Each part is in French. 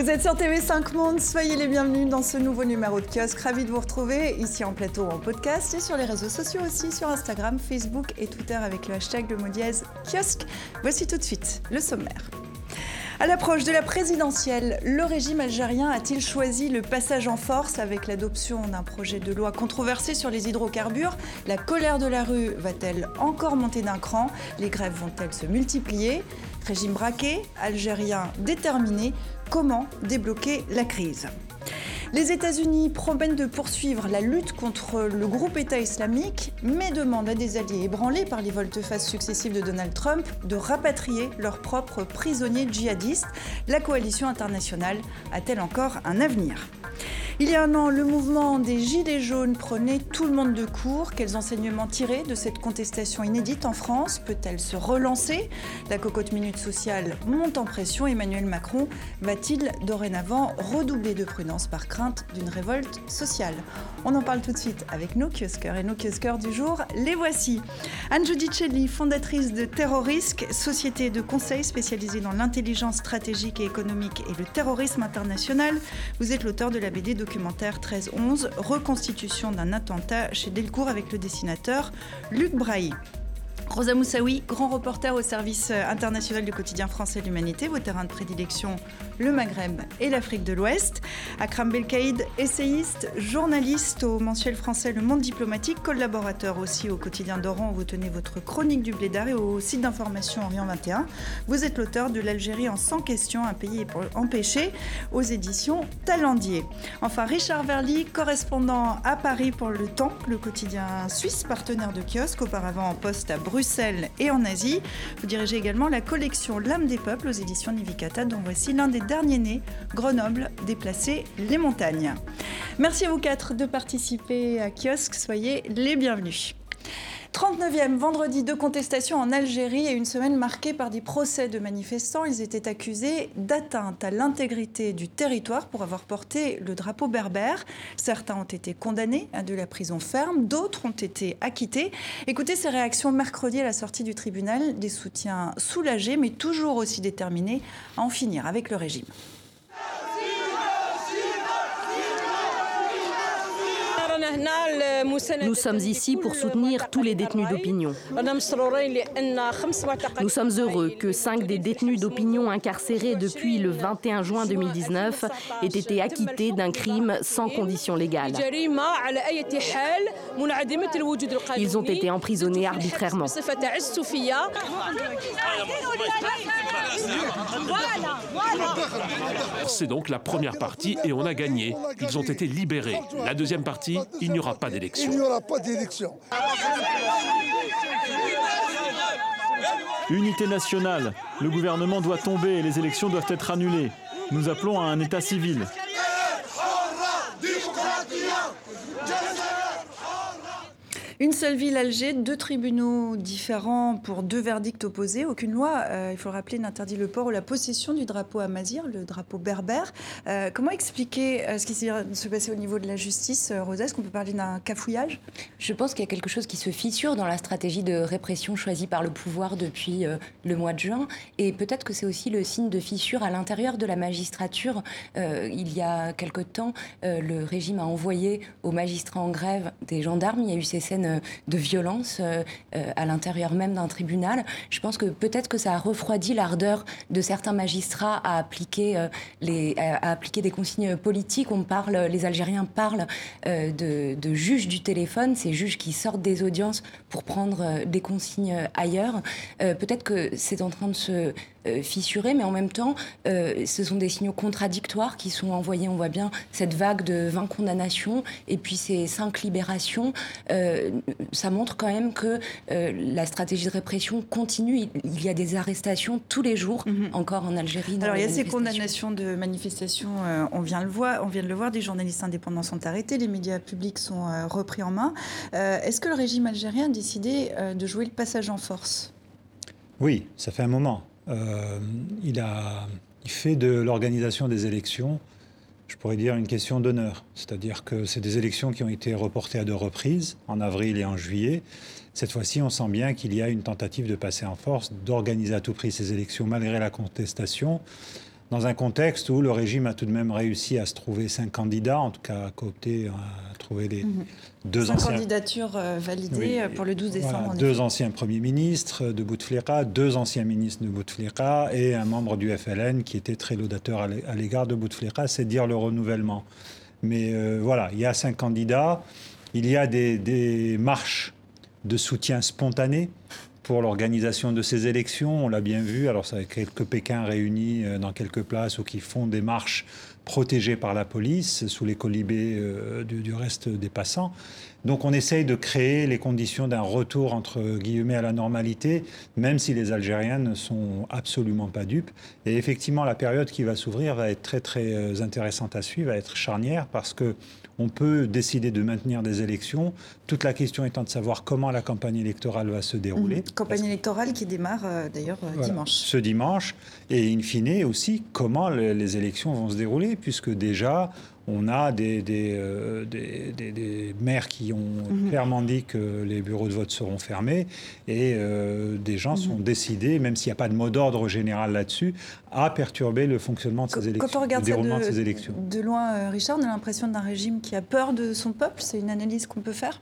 Vous êtes sur TV5 Monde, soyez les bienvenus dans ce nouveau numéro de kiosque. Ravi de vous retrouver ici en plateau en podcast et sur les réseaux sociaux aussi, sur Instagram, Facebook et Twitter avec le hashtag de mot kiosque. Voici tout de suite le sommaire. À l'approche de la présidentielle, le régime algérien a-t-il choisi le passage en force avec l'adoption d'un projet de loi controversé sur les hydrocarbures? La colère de la rue va-t-elle encore monter d'un cran? Les grèves vont-elles se multiplier? Régime braqué, algérien déterminé, comment débloquer la crise les États-Unis promettent de poursuivre la lutte contre le groupe État islamique, mais demandent à des alliés ébranlés par les volte-face successives de Donald Trump de rapatrier leurs propres prisonniers djihadistes. La coalition internationale a-t-elle encore un avenir? Il y a un an, le mouvement des Gilets jaunes prenait tout le monde de court. Quels enseignements tirer de cette contestation inédite en France Peut-elle se relancer La cocotte minute sociale monte en pression. Emmanuel Macron va-t-il dorénavant redoubler de prudence par crainte d'une révolte sociale On en parle tout de suite avec nos kiosqueurs et nos kiosqueurs du jour. Les voici. Anne Giudicelli, fondatrice de Terrorisque, société de conseil spécialisée dans l'intelligence stratégique et économique et le terrorisme international. Vous êtes l'auteur de la BD de documentaire 13-11, reconstitution d'un attentat chez Delcourt avec le dessinateur Luc Braille. Rosa Moussaoui, grand reporter au service international du quotidien français L'Humanité, vos terrains de prédilection, le Maghreb et l'Afrique de l'Ouest. Akram Belkaïd, essayiste, journaliste au mensuel français Le Monde Diplomatique, collaborateur aussi au quotidien d'Oran où vous tenez votre chronique du Blédard et au site d'information Orient 21. Vous êtes l'auteur de L'Algérie en 100 questions, un pays empêché aux éditions Talendier. Enfin, Richard Verly, correspondant à Paris pour Le Temps, le quotidien suisse, partenaire de kiosque, auparavant en poste à Bruxelles Bruxelles et en Asie. Vous dirigez également la collection L'âme des peuples aux éditions Nivikata, dont voici l'un des derniers nés, Grenoble, déplacé les montagnes. Merci à vous quatre de participer à Kiosque, soyez les bienvenus. 39e vendredi de contestation en Algérie et une semaine marquée par des procès de manifestants. Ils étaient accusés d'atteinte à l'intégrité du territoire pour avoir porté le drapeau berbère. Certains ont été condamnés à de la prison ferme, d'autres ont été acquittés. Écoutez ces réactions mercredi à la sortie du tribunal, des soutiens soulagés mais toujours aussi déterminés à en finir avec le régime. Nous sommes ici pour soutenir tous les détenus d'opinion. Nous sommes heureux que cinq des détenus d'opinion incarcérés depuis le 21 juin 2019 aient été acquittés d'un crime sans condition légale. Ils ont été emprisonnés arbitrairement. C'est donc la première partie et on a gagné. Ils ont été libérés. La deuxième partie, il n'y aura pas d'élection. Il n'y aura pas d'élection. Unité nationale. Le gouvernement doit tomber et les élections doivent être annulées. Nous appelons à un état civil. Une seule ville, Alger, deux tribunaux différents pour deux verdicts opposés. Aucune loi, euh, il faut le rappeler, n'interdit le port ou la possession du drapeau amazir, le drapeau berbère. Euh, comment expliquer euh, ce qui se passé au niveau de la justice, Rosa? Est-ce qu'on peut parler d'un cafouillage? Je pense qu'il y a quelque chose qui se fissure dans la stratégie de répression choisie par le pouvoir depuis le mois de juin. Et peut-être que c'est aussi le signe de fissure à l'intérieur de la magistrature. il y a quelque temps, le régime a envoyé aux magistrats en grève des gendarmes. Il y a eu ces scènes de violence euh, euh, à l'intérieur même d'un tribunal. Je pense que peut-être que ça a refroidi l'ardeur de certains magistrats à appliquer, euh, les, à appliquer des consignes politiques. On parle, les Algériens parlent de, de juges du téléphone, ces juges qui sortent des audiences pour prendre des consignes ailleurs. peut-être que c'est en train de se euh, fissuré, mais en même temps, euh, ce sont des signaux contradictoires qui sont envoyés. On voit bien cette vague de 20 condamnations et puis ces 5 libérations. Euh, ça montre quand même que la stratégie de répression continue. Il, y a des arrestations tous les jours, mhm. encore en Algérie. Alors il y a ces condamnations de manifestations, on, vient le voir, on vient de le voir, des journalistes indépendants sont arrêtés, les médias publics sont repris en main. Est-ce que le régime algérien a décidé de jouer le passage en force? Oui, ça fait un moment. Euh, il, a, fait de l'organisation des élections, je pourrais dire, une question d'honneur. C'est-à-dire que c'est des élections qui ont été reportées à deux reprises, en avril et en juillet. Cette fois-ci, on sent bien qu'il y a une tentative de passer en force, d'organiser à tout prix ces élections malgré la contestation. Dans un contexte où le régime a tout de même réussi à se trouver cinq candidats, en tout cas à coopter, à trouver les Mhm. deux Cinq anciens. candidatures euh, validées Oui, euh, pour le 12 décembre. Voilà, deux anciens premiers ministres de Bouteflika, deux anciens ministres de Bouteflika et un membre du FLN qui était très laudateur à l'é- à l'égard de Bouteflika, c'est dire le renouvellement. Mais euh, voilà, il y a cinq candidats, il y a des, des marches de soutien spontané pour l'organisation de ces élections. On l'a bien vu, alors ça quelques Pékins réunis euh, dans quelques places ou qui font des marches protégées par la police sous les colibés euh, du, du reste des passants. Donc on essaye de créer les conditions d'un retour entre guillemets à la normalité, même si les Algériens ne sont absolument pas dupes. Et effectivement, la période qui va s'ouvrir va être très très euh, intéressante à suivre, va être charnière parce que on peut décider de maintenir des élections. Toute la question étant de savoir comment la campagne électorale va se dérouler. Mhm. Campagne électorale qui démarre euh, d'ailleurs euh, Voilà, dimanche. Ce dimanche. Et in fine aussi, comment le- les élections vont se dérouler, puisque déjà, on a des, des, euh, des- des- des maires qui ont Mhm. clairement dit que les bureaux de vote seront fermés, et euh, des gens sont Mhm. décidés, même s'il n'y a pas de mot d'ordre général là-dessus, à perturber le fonctionnement de ces élections, Quand on regarde le ça déroulement de, de, ces élections. de loin, euh, Richard, on a l'impression d'un régime qui a peur de son peuple? C'est une analyse qu'on peut faire?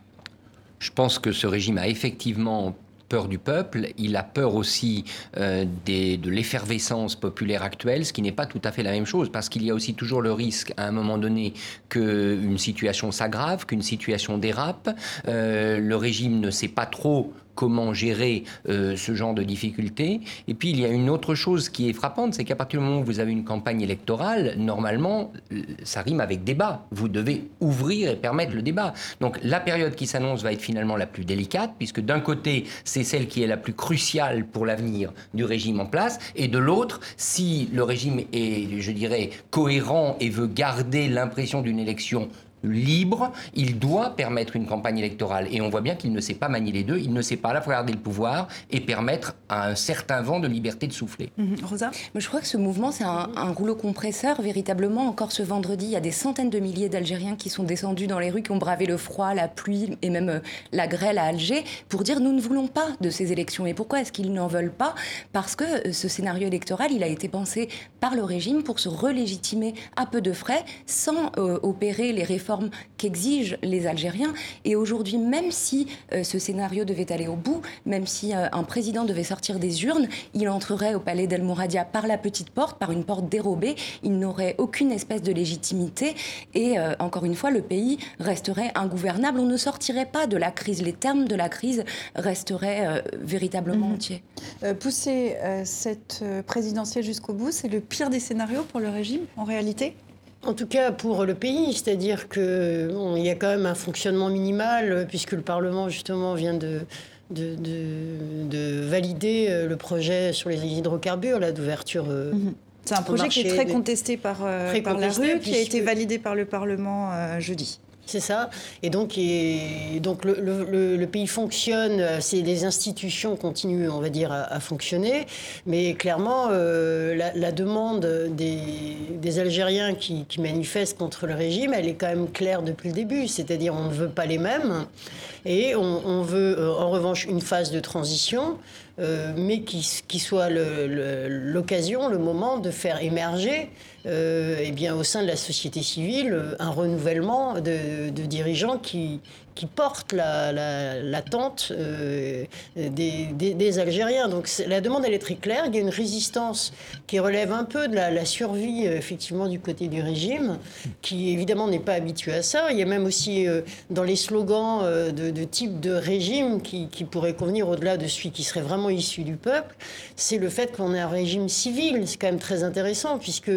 Je pense que ce régime a effectivement peur du peuple, il a peur aussi euh, de l'effervescence populaire actuelle, ce qui n'est pas tout à fait la même chose, parce qu'il y a aussi toujours le risque, à un moment donné, qu'une situation s'aggrave, qu'une situation dérape. Euh, le régime ne sait pas trop comment gérer euh, ce genre de difficultés. Et puis, il y a une autre chose qui est frappante, c'est qu'à partir du moment où vous avez une campagne électorale, normalement, euh, ça rime avec débat. Vous devez ouvrir et permettre le débat. Donc, la période qui s'annonce va être finalement la plus délicate, puisque d'un côté, c'est celle qui est la plus cruciale pour l'avenir du régime en place, et de l'autre, si le régime est, je dirais, cohérent et veut garder l'impression d'une élection libre, il doit permettre une campagne électorale. Et on voit bien qu'il ne sait pas manier les deux, il ne sait pas à la fois garder le pouvoir et permettre à un certain vent de liberté de souffler. Mhm. Rosa? Mais je crois que ce mouvement, c'est un, un rouleau compresseur. Véritablement, encore ce vendredi, il y a des centaines de milliers d'Algériens qui sont descendus dans les rues, qui ont bravé le froid, la pluie et même euh, la grêle à Alger pour dire nous ne voulons pas de ces élections. Et pourquoi est-ce qu'ils n'en veulent pas? Parce que euh, ce scénario électoral, il a été pensé par le régime pour se relégitimer à peu de frais, sans euh, opérer les réformes qu'exigent les Algériens. Et aujourd'hui, même si euh, ce scénario devait aller au bout, même si euh, un président devait sortir des urnes, il entrerait au palais d'El Mouradia par la petite porte, par une porte dérobée. Il n'aurait aucune espèce de légitimité. Et euh, encore une fois, le pays resterait ingouvernable. On ne sortirait pas de la crise. Les termes de la crise resteraient véritablement Mhm. entiers. Pousser cette présidentielle jusqu'au bout, c'est le pire des scénarios pour le régime, en réalité? En tout cas, pour le pays, c'est-à-dire qu'il y a quand même un fonctionnement minimal, euh, puisque le Parlement, justement, vient de, de, de- de valider euh, le projet sur les hydrocarbures, là, d'ouverture. euh, C'est un projet qui est très contesté par, euh, la rue, qui a été validé par le Parlement euh, jeudi. C'est ça. Et donc, donc le, pays fonctionne, les institutions continuent, on va dire, à, fonctionner. Mais clairement, euh, la, demande des, Algériens qui, manifestent contre le régime, elle est quand même claire depuis le début. C'est-à-dire, on ne veut pas les mêmes. Et on, veut, euh, en revanche, une phase de transition. euh, mais qui, soit l'occasion, le, moment de faire émerger euh, eh bien, au sein de la société civile un renouvellement de dirigeants qui, qui portent la- la- l'attente euh, des, des- des Algériens. Donc la demande, elle est très claire. Il y a une résistance qui relève un peu de la, la survie, euh, effectivement, du côté du régime, qui évidemment n'est pas habitué à ça. Il y a même aussi euh, dans les slogans euh, de, de type de régime qui, qui pourrait convenir au-delà de celui qui serait vraiment issu du peuple, c'est le fait qu'on ait un régime civil. C'est quand même très intéressant, puisque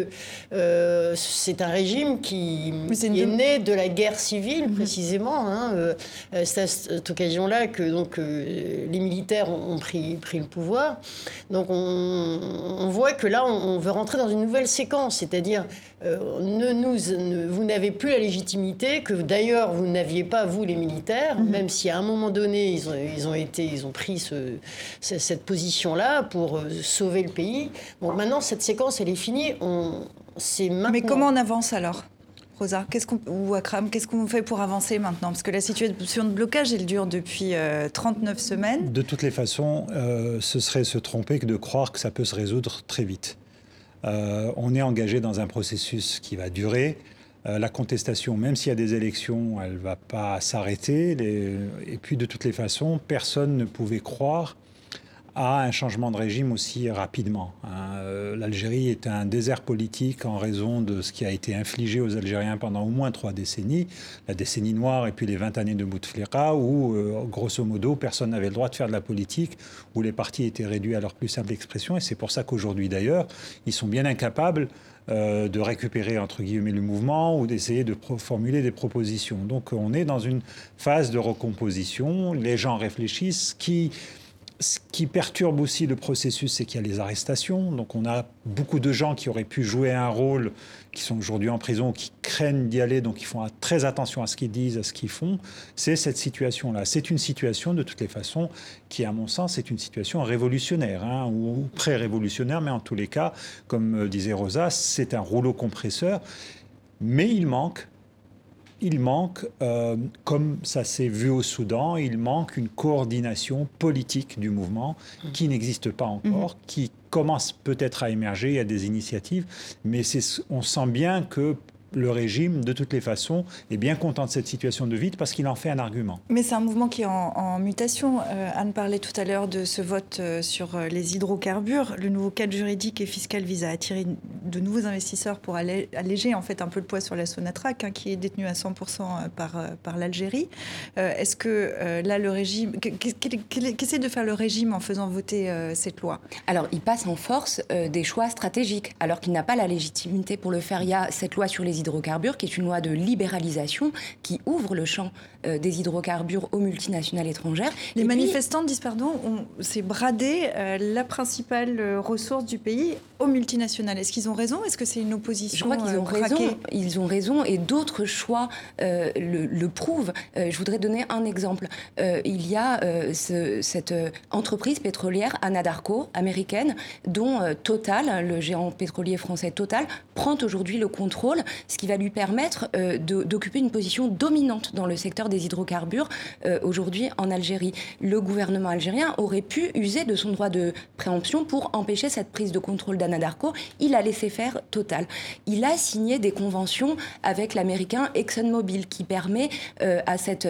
euh, c'est un régime qui, une est né de la guerre civile, précisément. hein. Euh, C'est à cette occasion-là que donc, euh, les militaires ont, pris, pris le pouvoir. Donc on, on voit que là, on, on veut rentrer dans une nouvelle séquence, c'est-à-dire euh, ne nous, ne- vous n'avez plus la légitimité que d'ailleurs vous n'aviez pas vous les militaires, même si à un moment donné ils ont, ils ont été, ils ont pris ce- ce- cette position-là pour sauver le pays. Bon, maintenant cette séquence elle est finie. On, c'est maintenant. Mais comment on avance alors? Rosa, qu'est-ce ou Akram, qu'est-ce qu'on fait pour avancer maintenant? Parce que la situation de blocage, elle dure depuis euh, 39 semaines. De toutes les façons, euh, ce serait se tromper que de croire que ça peut se résoudre très vite. on est engagé dans un processus qui va durer. la contestation, même s'il y a des élections, elle ne va pas s'arrêter. Et puis, de toutes les façons, personne ne pouvait croire à un changement de régime aussi rapidement. Hein. Euh, L'Algérie est un désert politique en raison de ce qui a été infligé aux Algériens pendant au moins trois décennies, la décennie noire et puis les 20 années de Bouteflika, où, euh, grosso modo, personne n'avait le droit de faire de la politique, où les partis étaient réduits à leur plus simple expression. Et c'est pour ça qu'aujourd'hui, d'ailleurs, ils sont bien incapables euh, de récupérer entre guillemets le mouvement ou d'essayer de formuler des propositions. Donc on est dans une phase de recomposition. Les gens réfléchissent. Qui ce qui perturbe aussi le processus, c'est qu'il y a les arrestations. Donc on a beaucoup de gens qui auraient pu jouer un rôle, qui sont aujourd'hui en prison, qui craignent d'y aller, donc ils font très attention à ce qu'ils disent, à ce qu'ils font. C'est cette situation-là. C'est une situation, de toutes les façons, qui, à mon sens, est une situation révolutionnaire, hein, ou pré-révolutionnaire, mais en tous les cas, comme disait Rosa, c'est un rouleau compresseur. Mais il manque il manque, euh, comme ça s'est vu au Soudan, il manque une coordination politique du mouvement qui n'existe pas encore, mhm. qui commence peut-être à émerger, il y a des initiatives, mais on sent bien que le régime, de toutes les façons, est bien content de cette situation de vide parce qu'il en fait un argument. Mais c'est un mouvement qui est en, mutation. Euh, Anne parlait tout à l'heure de ce vote euh, sur euh, les hydrocarbures. Le nouveau cadre juridique et fiscal vise à attirer de nouveaux investisseurs pour alléger en fait un peu le poids sur la Sonatrach, hein, qui est détenue à 100% par, par l'Algérie. Est-ce que là, le régime... Qu'essaie de faire le régime en faisant voter cette loi? Alors, il passe en force des choix stratégiques, alors qu'il n'a pas la légitimité pour le faire. Il y a cette loi sur les hydrocarbures, qui est une loi de libéralisation qui ouvre le champ euh, des hydrocarbures aux multinationales étrangères. Les manifestants disent, pardon, c'est brader euh, la principale euh, ressource du pays aux multinationales. Est-ce qu'ils ont raison Est-ce que c'est une opposition Je crois qu'ils ont raison. Ils ont raison et d'autres choix le, prouvent. je voudrais donner un exemple. il y a cette entreprise pétrolière Anadarko américaine dont Total, le géant pétrolier français Total, prend aujourd'hui le contrôle ce qui va lui permettre euh, d'occuper une position dominante dans le secteur des hydrocarbures euh, aujourd'hui en Algérie. Le gouvernement algérien aurait pu user de son droit de préemption pour empêcher cette prise de contrôle d'Anadarko. Il a laissé faire Total. Il a signé des conventions avec l'américain ExxonMobil qui permet euh, à cette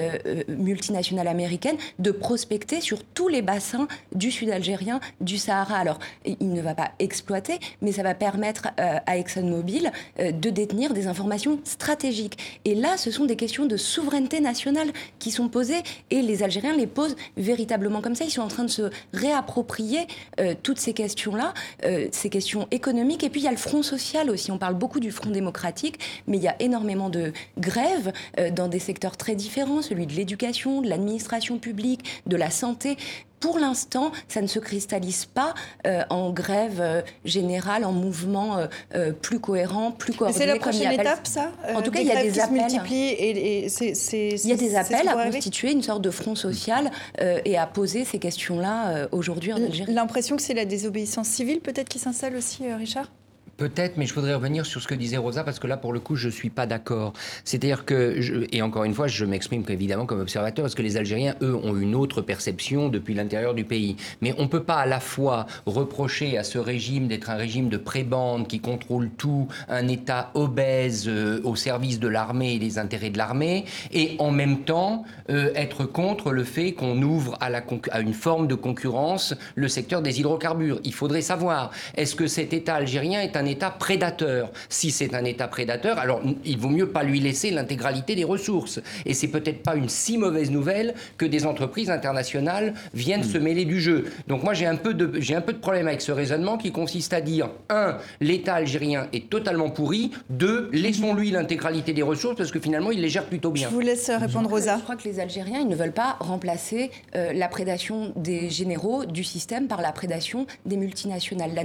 multinationale américaine de prospecter sur tous les bassins du sud algérien, du Sahara. Alors, il ne va pas exploiter, mais ça va permettre à ExxonMobil de détenir des informations stratégiques. Et là, ce sont des questions de souveraineté nationale qui sont posées et les Algériens les posent véritablement comme ça. Ils sont en train de se réapproprier euh, toutes ces questions-là, euh, ces questions économiques. Et puis il y a le front social aussi. On parle beaucoup du front démocratique, mais il y a énormément de grèves euh, dans des secteurs très différents, celui de l'éducation, de l'administration publique, de la santé pour l'instant, ça ne se cristallise pas euh, en grève euh, générale, en mouvement euh, plus cohérent, plus coordonné. C'est la prochaine étape, ça En tout cas, il y a des appels. Et, il y a des appels à constituer une sorte de front social et à poser ces questions-là aujourd'hui en Algérie. L'impression que c'est la désobéissance civile, peut-être, qui s'installe aussi, Richard? Peut-être, mais je voudrais revenir sur ce que disait Rosa, parce que là, pour le coup, je ne suis pas d'accord. C'est-à-dire que, et encore une fois, je m'exprime évidemment comme observateur, parce que les Algériens, eux, ont une autre perception depuis l'intérieur du pays. Mais on ne peut pas à la fois reprocher à ce régime d'être un régime de prébande qui contrôle tout, un État obèse euh, au service de l'armée et des intérêts de l'armée, et en même temps euh, être contre le fait qu'on ouvre à, à une forme de concurrence le secteur des hydrocarbures. Il faudrait savoir, est-ce que cet État algérien est un État prédateur. Si c'est un État prédateur, alors il vaut mieux pas lui laisser l'intégralité des ressources. Et c'est peut-être pas une si mauvaise nouvelle que des entreprises internationales viennent se mêler du jeu. Donc moi j'ai un peu de j'ai un peu de problème avec ce raisonnement qui consiste à dire un, l'État algérien est totalement pourri. Deux, laissons-lui l'intégralité des ressources parce que finalement il les gère plutôt bien. Je vous laisse répondre Rosa. Je crois que les Algériens ils ne veulent pas remplacer euh, la prédation des généraux du système par la prédation des multinationales. La,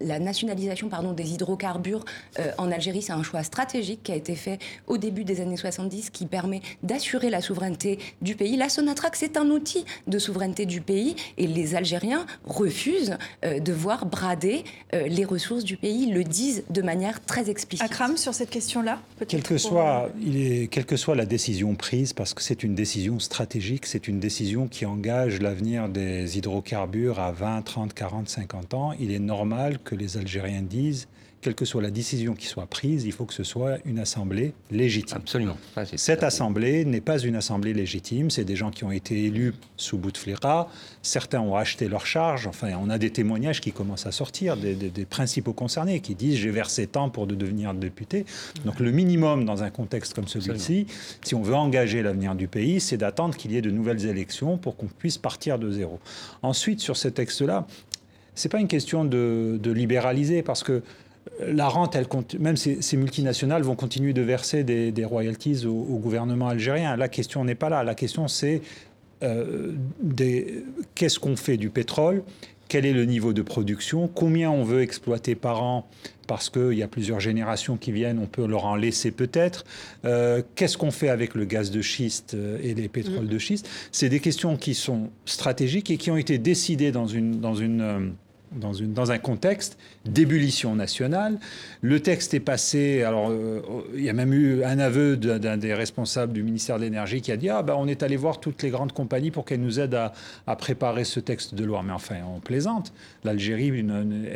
la nationalisation pardon des hydrocarbures euh, en Algérie, c'est un choix stratégique qui a été fait au début des années 70 qui permet d'assurer la souveraineté du pays. La Sonatrach, c'est un outil de souveraineté du pays et les Algériens refusent euh, de voir brader euh, les ressources du pays, le disent de manière très explicite. Akram, sur cette question-là quelle que, soit, il est, quelle que soit la décision prise, parce que c'est une décision stratégique, c'est une décision qui engage l'avenir des hydrocarbures à 20, 30, 40, 50 ans, il est normal que les Algériens disent quelle que soit la décision qui soit prise, il faut que ce soit une assemblée légitime. Absolument. Cette assemblée n'est pas une assemblée légitime, c'est des gens qui ont été élus sous Bouteflika, certains ont acheté leur charge, enfin on a des témoignages qui commencent à sortir, des, des principaux concernés qui disent j'ai versé tant pour de devenir député. Donc le minimum dans un contexte comme celui-ci, si on veut engager l'avenir du pays, c'est d'attendre qu'il y ait de nouvelles élections pour qu'on puisse partir de zéro. Ensuite, sur ce texte-là, c'est pas une question de, libéraliser parce que la rente, elle même ces, multinationales vont continuer de verser des, royalties au, gouvernement algérien. La question n'est pas là. La question, c'est euh, qu'est-ce qu'on fait du pétrole? Quel est le niveau de production, combien on veut exploiter par an, parce qu'il y a plusieurs générations qui viennent, on peut leur en laisser peut-être. Euh, qu'est-ce qu'on fait avec le gaz de schiste euh, et les pétroles de schiste? C'est des questions qui sont stratégiques et qui ont été décidées dans une... Dans une dans, une, dans, un contexte d'ébullition nationale. Le texte est passé, alors euh, il y a même eu un aveu d'un des responsables du ministère de l'Énergie qui a dit, ah ben on est allé voir toutes les grandes compagnies pour qu'elles nous aident à, à, préparer ce texte de loi. Mais enfin, on plaisante. L'Algérie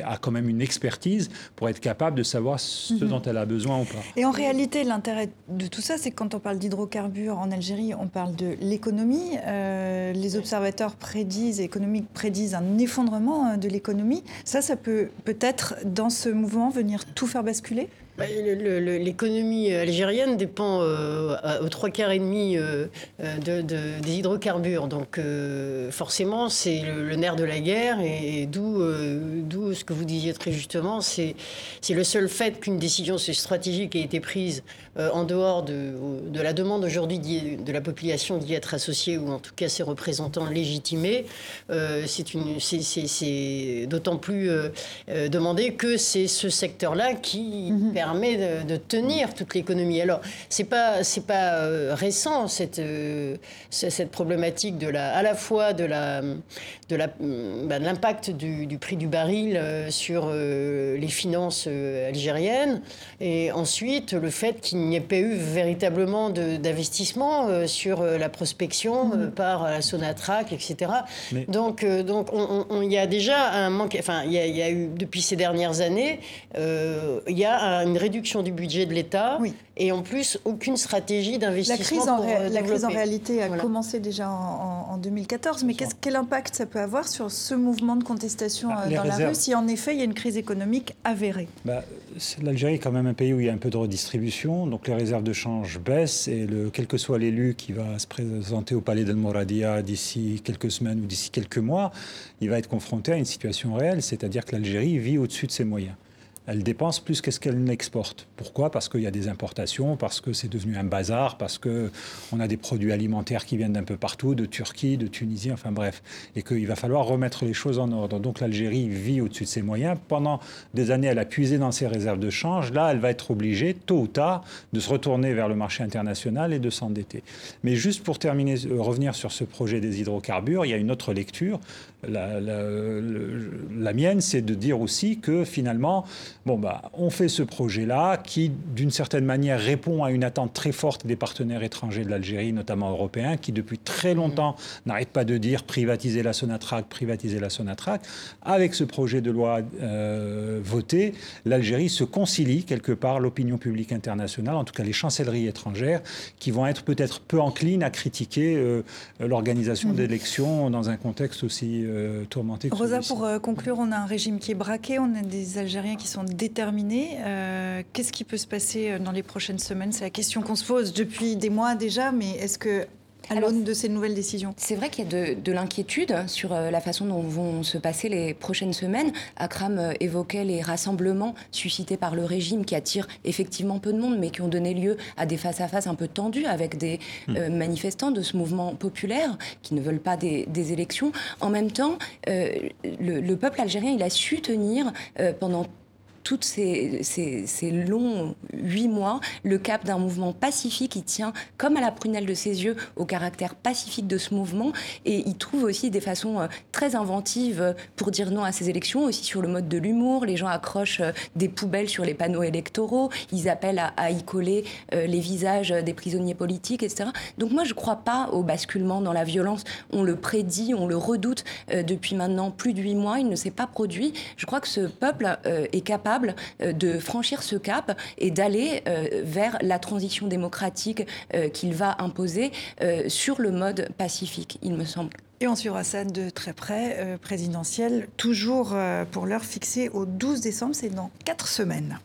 a quand même une expertise pour être capable de savoir ce mhm. dont elle a besoin ou pas. Et en réalité, l'intérêt de tout ça, c'est que quand on parle d'hydrocarbures en Algérie, on parle de l'économie. Euh, les observateurs prédisent, économiques prédisent un effondrement euh, de l'économie ça, ça peut peut-être, dans ce mouvement, venir tout faire basculer? L'économie algérienne dépend euh, aux trois quarts et demi euh, de, des hydrocarbures. Donc euh, forcément, c'est le, nerf de la guerre et, d'où d'où ce que vous disiez très justement, c'est le seul fait qu'une décision stratégique ait été prise en dehors de, de la demande aujourd'hui de la population d'y être associée ou en tout cas ses représentants légitimés. c'est d'autant plus demandé que c'est ce secteur-là qui mhm. permet permet de, tenir toute l'économie. Alors, c'est pas c'est pas euh, récent cette euh, cette problématique de la à la fois de la de la bah, l'impact du, du, prix du baril euh, sur les finances algériennes et ensuite le fait qu'il n'y ait pas eu véritablement d'investissement sur la prospection mm-hmm. par la Sonatrach, etc. Donc donc il y a déjà un manque. Enfin, il y, y, a eu depuis ces dernières années, il y a une réduction du budget de l'État et en plus aucune stratégie d'investissement. La crise en, euh, la crise en réalité a commencé déjà en, 2014, mais quel impact ça peut avoir sur ce mouvement de contestation bah, euh, dans la rue si en effet il y a une crise économique avérée? Bah, L'Algérie est quand même un pays où il y a un peu de redistribution, donc les réserves de change baissent et le, quel que soit l'élu qui va se présenter au palais d'El Moradia d'ici quelques semaines ou d'ici quelques mois, il va être confronté à une situation réelle, c'est-à-dire que l'Algérie vit au-dessus de ses moyens elle dépense plus qu'est-ce qu'elle n'exporte. Pourquoi? Parce qu'il y a des importations, parce que c'est devenu un bazar, parce qu'on a des produits alimentaires qui viennent d'un peu partout, de Turquie, de Tunisie, enfin bref, et qu'il va falloir remettre les choses en ordre. Donc l'Algérie vit au-dessus de ses moyens. Pendant des années, elle a puisé dans ses réserves de change. Là, elle va être obligée, tôt ou tard, de se retourner vers le marché international et de s'endetter. Mais juste pour terminer, euh, revenir sur ce projet des hydrocarbures, il y a une autre lecture. La, la mienne, c'est de dire aussi que finalement, Bon, bah, on fait ce projet-là qui, d'une certaine manière, répond à une attente très forte des partenaires étrangers de l'Algérie, notamment européens, qui depuis très longtemps n'arrêtent pas de dire privatiser la Sonatrach, privatiser la Sonatrach. Avec ce projet de loi euh, voté, l'Algérie se concilie quelque part l'opinion publique internationale, en tout cas les chancelleries étrangères, qui vont être peut-être peu enclines à critiquer euh, l'organisation mmh. d'élections dans un contexte aussi euh, Rosa, pour conclure, on a un régime qui est braqué, on a des Algériens qui sont déterminé. Euh, qu'est-ce qui peut se passer euh, dans les prochaines semaines? C'est la question qu'on se pose depuis des mois déjà, mais est-ce que à l'aune de ces nouvelles décisions C'est vrai qu'il y a de, l'inquiétude sur euh, la façon dont vont se passer les prochaines semaines. Akram évoquait les rassemblements suscités par le régime qui attirent effectivement peu de monde, mais qui ont donné lieu à des face-à-face un peu tendus avec des hmm. manifestants de ce mouvement populaire qui ne veulent pas des, élections. En même temps, le, peuple algérien, il a su tenir pendant toutes ces, longs huit mois le cap d'un mouvement pacifique qui tient comme à la prunelle de ses yeux au caractère pacifique de ce mouvement et il trouve aussi des façons euh, très inventives euh, pour dire non à ces élections, aussi sur le mode de l'humour. Les gens accrochent euh, des poubelles sur les panneaux électoraux, ils appellent à, y coller les visages des prisonniers politiques, etc. Donc moi je ne crois pas au basculement dans la violence. On le prédit, on le redoute depuis maintenant plus de huit mois, il ne s'est pas produit. Je crois que ce peuple est capable capable de franchir ce cap et d'aller vers la transition démocratique qu'il va imposer sur le mode pacifique, il me semble. Et on suivra ça de très près, euh, présidentielle, toujours euh, pour l'heure fixée au 12 décembre, c'est dans quatre semaines.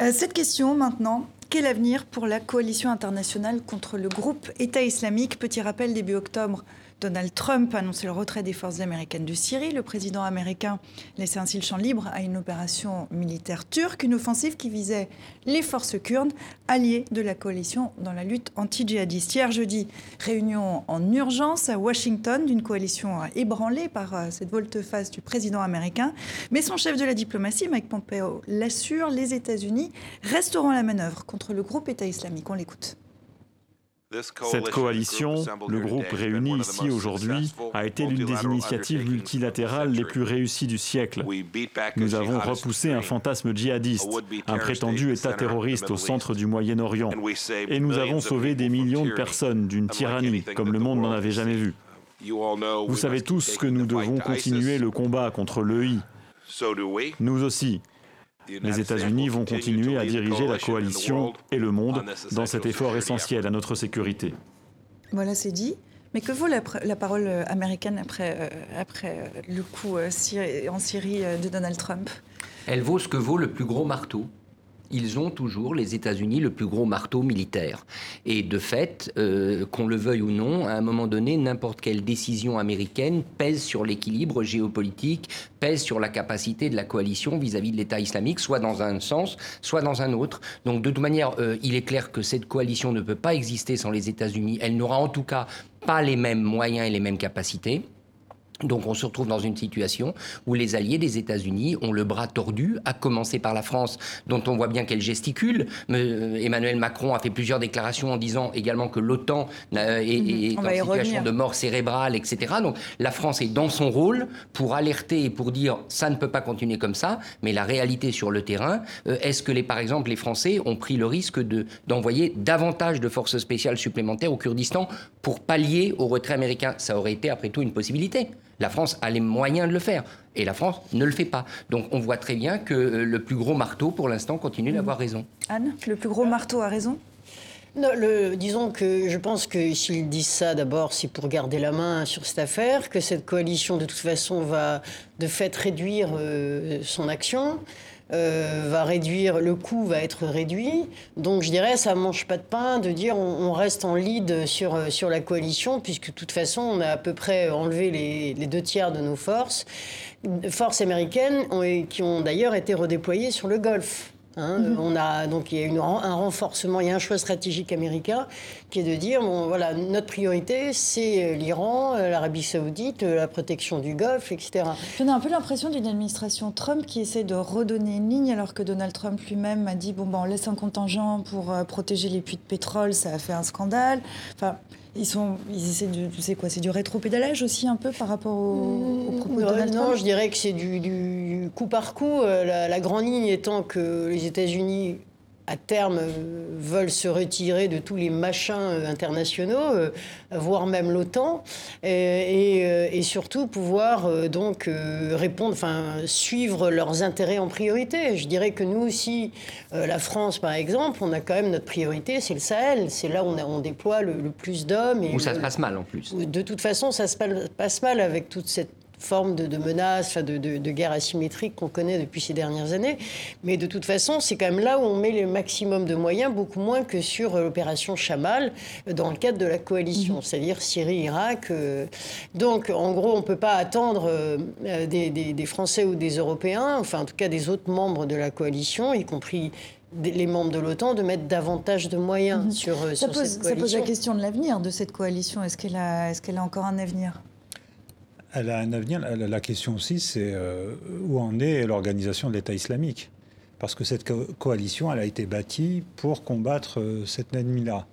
Euh, cette question maintenant, quel avenir pour la coalition internationale contre le groupe État islamique? Petit rappel, début octobre, Donald Trump a annoncé le retrait des forces américaines de Syrie. Le président américain laissait ainsi le champ libre à une opération militaire turque, une offensive qui visait les forces kurdes, alliées de la coalition dans la lutte anti-djihadiste. Hier jeudi, réunion en urgence à Washington d'une coalition ébranlée par euh, cette volte-face du président américain. Mais son chef de la diplomatie, Mike Pompeo, l'assure, les États-Unis resteront à la manœuvre contre le groupe État islamique. On l'écoute. Cette coalition, le groupe réuni ici aujourd'hui, a été l'une des initiatives multilatérales les plus réussies du siècle. Nous avons repoussé un fantasme djihadiste, un prétendu État terroriste au centre du Moyen-Orient, et nous avons sauvé des millions de personnes d'une tyrannie comme le monde n'en avait jamais vu. Vous savez tous que nous devons continuer le combat contre l'EI. Nous aussi. Les États-Unis vont continuer à diriger la coalition et le monde dans cet effort essentiel à notre sécurité. Voilà, c'est dit. Mais que vaut la, parole euh, américaine après, euh, après euh, le coup en Syrie de Donald Trump? Elle vaut ce que vaut le plus gros marteau ils ont toujours, les États-Unis, le plus gros marteau militaire. Et de fait, euh, qu'on le veuille ou non, à un moment donné, n'importe quelle décision américaine pèse sur l'équilibre géopolitique, pèse sur la capacité de la coalition vis-à-vis de l'État islamique, soit dans un sens, soit dans un autre. Donc de toute manière, euh, il est clair que cette coalition ne peut pas exister sans les États-Unis. Elle n'aura en tout cas pas les mêmes moyens et les mêmes capacités. Donc on se retrouve dans une situation où les alliés des États-Unis ont le bras tordu, à commencer par la France, dont on voit bien qu'elle gesticule. Euh, Emmanuel Macron a fait plusieurs déclarations en disant également que l'OTAN euh, est, mhm. en situation de mort cérébrale, etc. Donc la France est dans son rôle pour alerter et pour dire ça ne peut pas continuer comme ça. Mais la réalité sur le terrain, euh, est-ce que les, par exemple les Français ont pris le risque de, d'envoyer davantage de forces spéciales supplémentaires au Kurdistan pour pallier au retrait américain? Ça aurait été après tout une possibilité. La France a les moyens de le faire. Et la France ne le fait pas. Donc on voit très bien que euh, le plus gros marteau, pour l'instant, continue d'avoir raison. Anne, le plus gros marteau a raison? Non, le, disons que je pense que s'ils disent ça, d'abord, c'est pour garder la main sur cette affaire, que cette coalition, de toute façon, va de fait réduire euh, son action. Euh, va réduire, le coût va être réduit. Donc je dirais, ça mange pas de pain de dire on, reste en lead sur, euh, sur la coalition, puisque de toute façon, on a à peu près enlevé les, les deux tiers de nos forces. Forces américaines qui ont d'ailleurs été redéployées sur le Golfe. Hein, mhm. On a donc il y a un renforcement, il y a un choix stratégique américain qui est de dire bon voilà notre priorité c'est euh, l'Iran, euh, l'Arabie Saoudite, euh, la protection du Golfe, etc. On a un peu l'impression d'une administration Trump qui essaie de redonner une ligne alors que Donald Trump lui-même a dit bon ben on laisse un contingent pour protéger les puits de pétrole, ça a fait un scandale. Enfin ils, sont, ils essaient de, tu quoi, c'est du rétro-pédalage aussi un peu par rapport au, au propos de Donald Non, je dirais que c'est du, du, coup par coup. La, la grande ligne étant que les États-Unis à terme euh, veulent se retirer de tous les machins euh, internationaux, euh, voire même l'OTAN, et, surtout pouvoir donc répondre, enfin suivre leurs intérêts en priorité. Je dirais que nous aussi, la France par exemple, on a quand même notre priorité, c'est le Sahel, c'est là où on, on déploie le, plus d'hommes. Où ça se passe mal en plus. De toute façon, ça se passe mal avec toute cette forme de, de menace, de, de, guerre asymétrique qu'on connaît depuis ces dernières années. Mais de toute façon, c'est quand même là où on met le maximum de moyens, beaucoup moins que sur euh, l'opération Chamal euh, dans le cadre de la coalition, mhm. c'est-à-dire Syrie, Irak. Euh. Donc, en gros, on ne peut pas attendre des, des, Français ou des Européens, enfin en tout cas des autres membres de la coalition, y compris les membres de l'OTAN de mettre davantage de moyens mhm. sur, ça pose, cette coalition. Ça pose la question de l'avenir de cette coalition. Est-ce qu'elle a, est qu'elle a encore un avenir? Elle a un avenir. La question aussi, c'est euh, où en est l'organisation de l'État islamique? Parce que cette coalition, elle a été bâtie pour combattre euh, cet ennemi-là.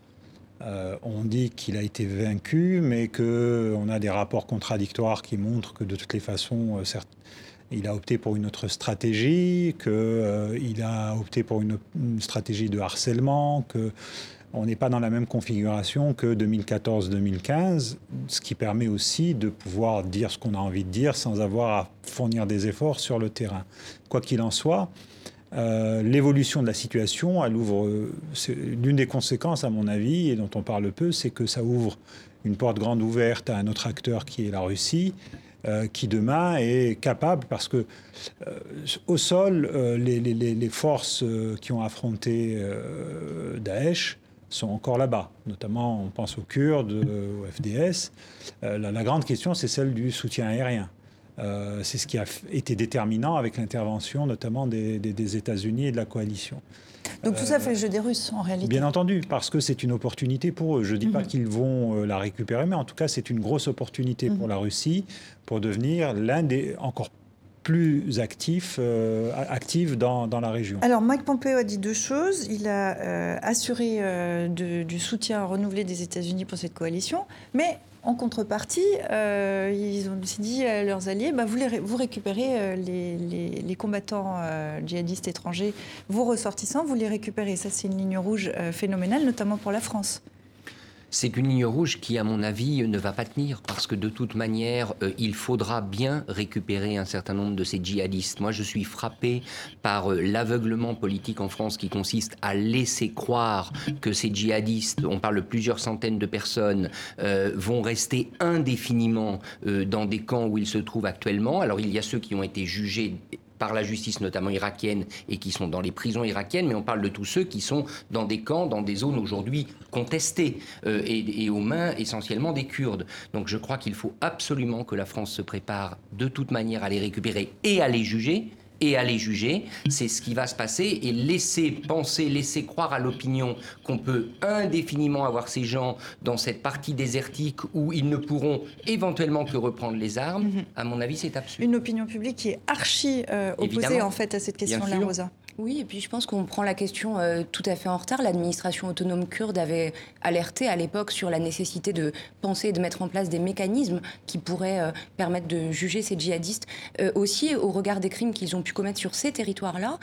Euh, on dit qu'il a été vaincu, mais qu'on a des rapports contradictoires qui montrent que de toutes les façons, il a opté pour une autre stratégie, qu'il a opté pour une, une, stratégie de harcèlement, que on n'est pas dans la même configuration que 2014-2015, ce qui permet aussi de pouvoir dire ce qu'on a envie de dire sans avoir à fournir des efforts sur le terrain. Quoi qu'il en soit, l'évolution de la situation, elle ouvre, l'une des conséquences à mon avis, et dont on parle peu, c'est que ça ouvre une porte grande ouverte à un autre acteur qui est la Russie, euh, qui demain est capable, parce que euh, au sol, euh, les, forces qui ont affronté Daesh sont encore là-bas. Notamment, on pense aux Kurdes, au FDS. La, grande question, c'est celle du soutien aérien. c'est ce qui a été déterminant avec l'intervention notamment des États-Unis et de la coalition. Donc tout ça fait le jeu des Russes en réalité Bien entendu, parce que c'est une opportunité pour eux. Je ne dis pas mhm. qu'ils vont euh, la récupérer, mais en tout cas c'est une grosse opportunité pour mhm. la Russie pour devenir l'un des encore plus actifs, euh, dans, dans, la région. Alors Mike Pompeo a dit deux choses. Il a euh, assuré du soutien renouvelé des États-Unis pour cette coalition, mais en contrepartie, euh, ils ont aussi dit à leurs alliés, bah, vous, récupérez euh, les, combattants euh, djihadistes étrangers, vos ressortissants, vous les récupérez. Ça, c'est une ligne rouge phénoménale, notamment pour la France c'est une ligne rouge qui, à mon avis, ne va pas tenir parce que de toute manière, euh, il faudra bien récupérer un certain nombre de ces djihadistes. Moi, je suis frappé par euh, l'aveuglement politique en France qui consiste à laisser croire que ces djihadistes, on parle de plusieurs centaines de personnes, euh, vont rester indéfiniment dans des camps où ils se trouvent actuellement. Alors, il y a ceux qui ont été jugés par la justice notamment irakienne et qui sont dans les prisons irakiennes, mais on parle de tous ceux qui sont dans des camps, dans des zones aujourd'hui contestées euh, et, et, aux mains essentiellement des Kurdes. Donc je crois qu'il faut absolument que la France se prépare de toute manière à les récupérer et à les juger et à les juger. C'est ce qui va se passer et laisser penser, laisser croire à l'opinion qu'on peut indéfiniment avoir ces gens dans cette partie désertique où ils ne pourront éventuellement que reprendre les armes, mhm. à mon avis, c'est absurde. Une opinion publique qui est archi euh, opposée en fait à cette question-là, Rosa. Oui, et puis je pense qu'on prend la question euh, tout à fait en retard. L'administration autonome kurde avait alerté à l'époque sur la nécessité de penser et de mettre en place des mécanismes qui pourraient euh, permettre de juger ces djihadistes. Euh, aussi, au regard des crimes qu'ils ont pu commettre sur ces territoires-là,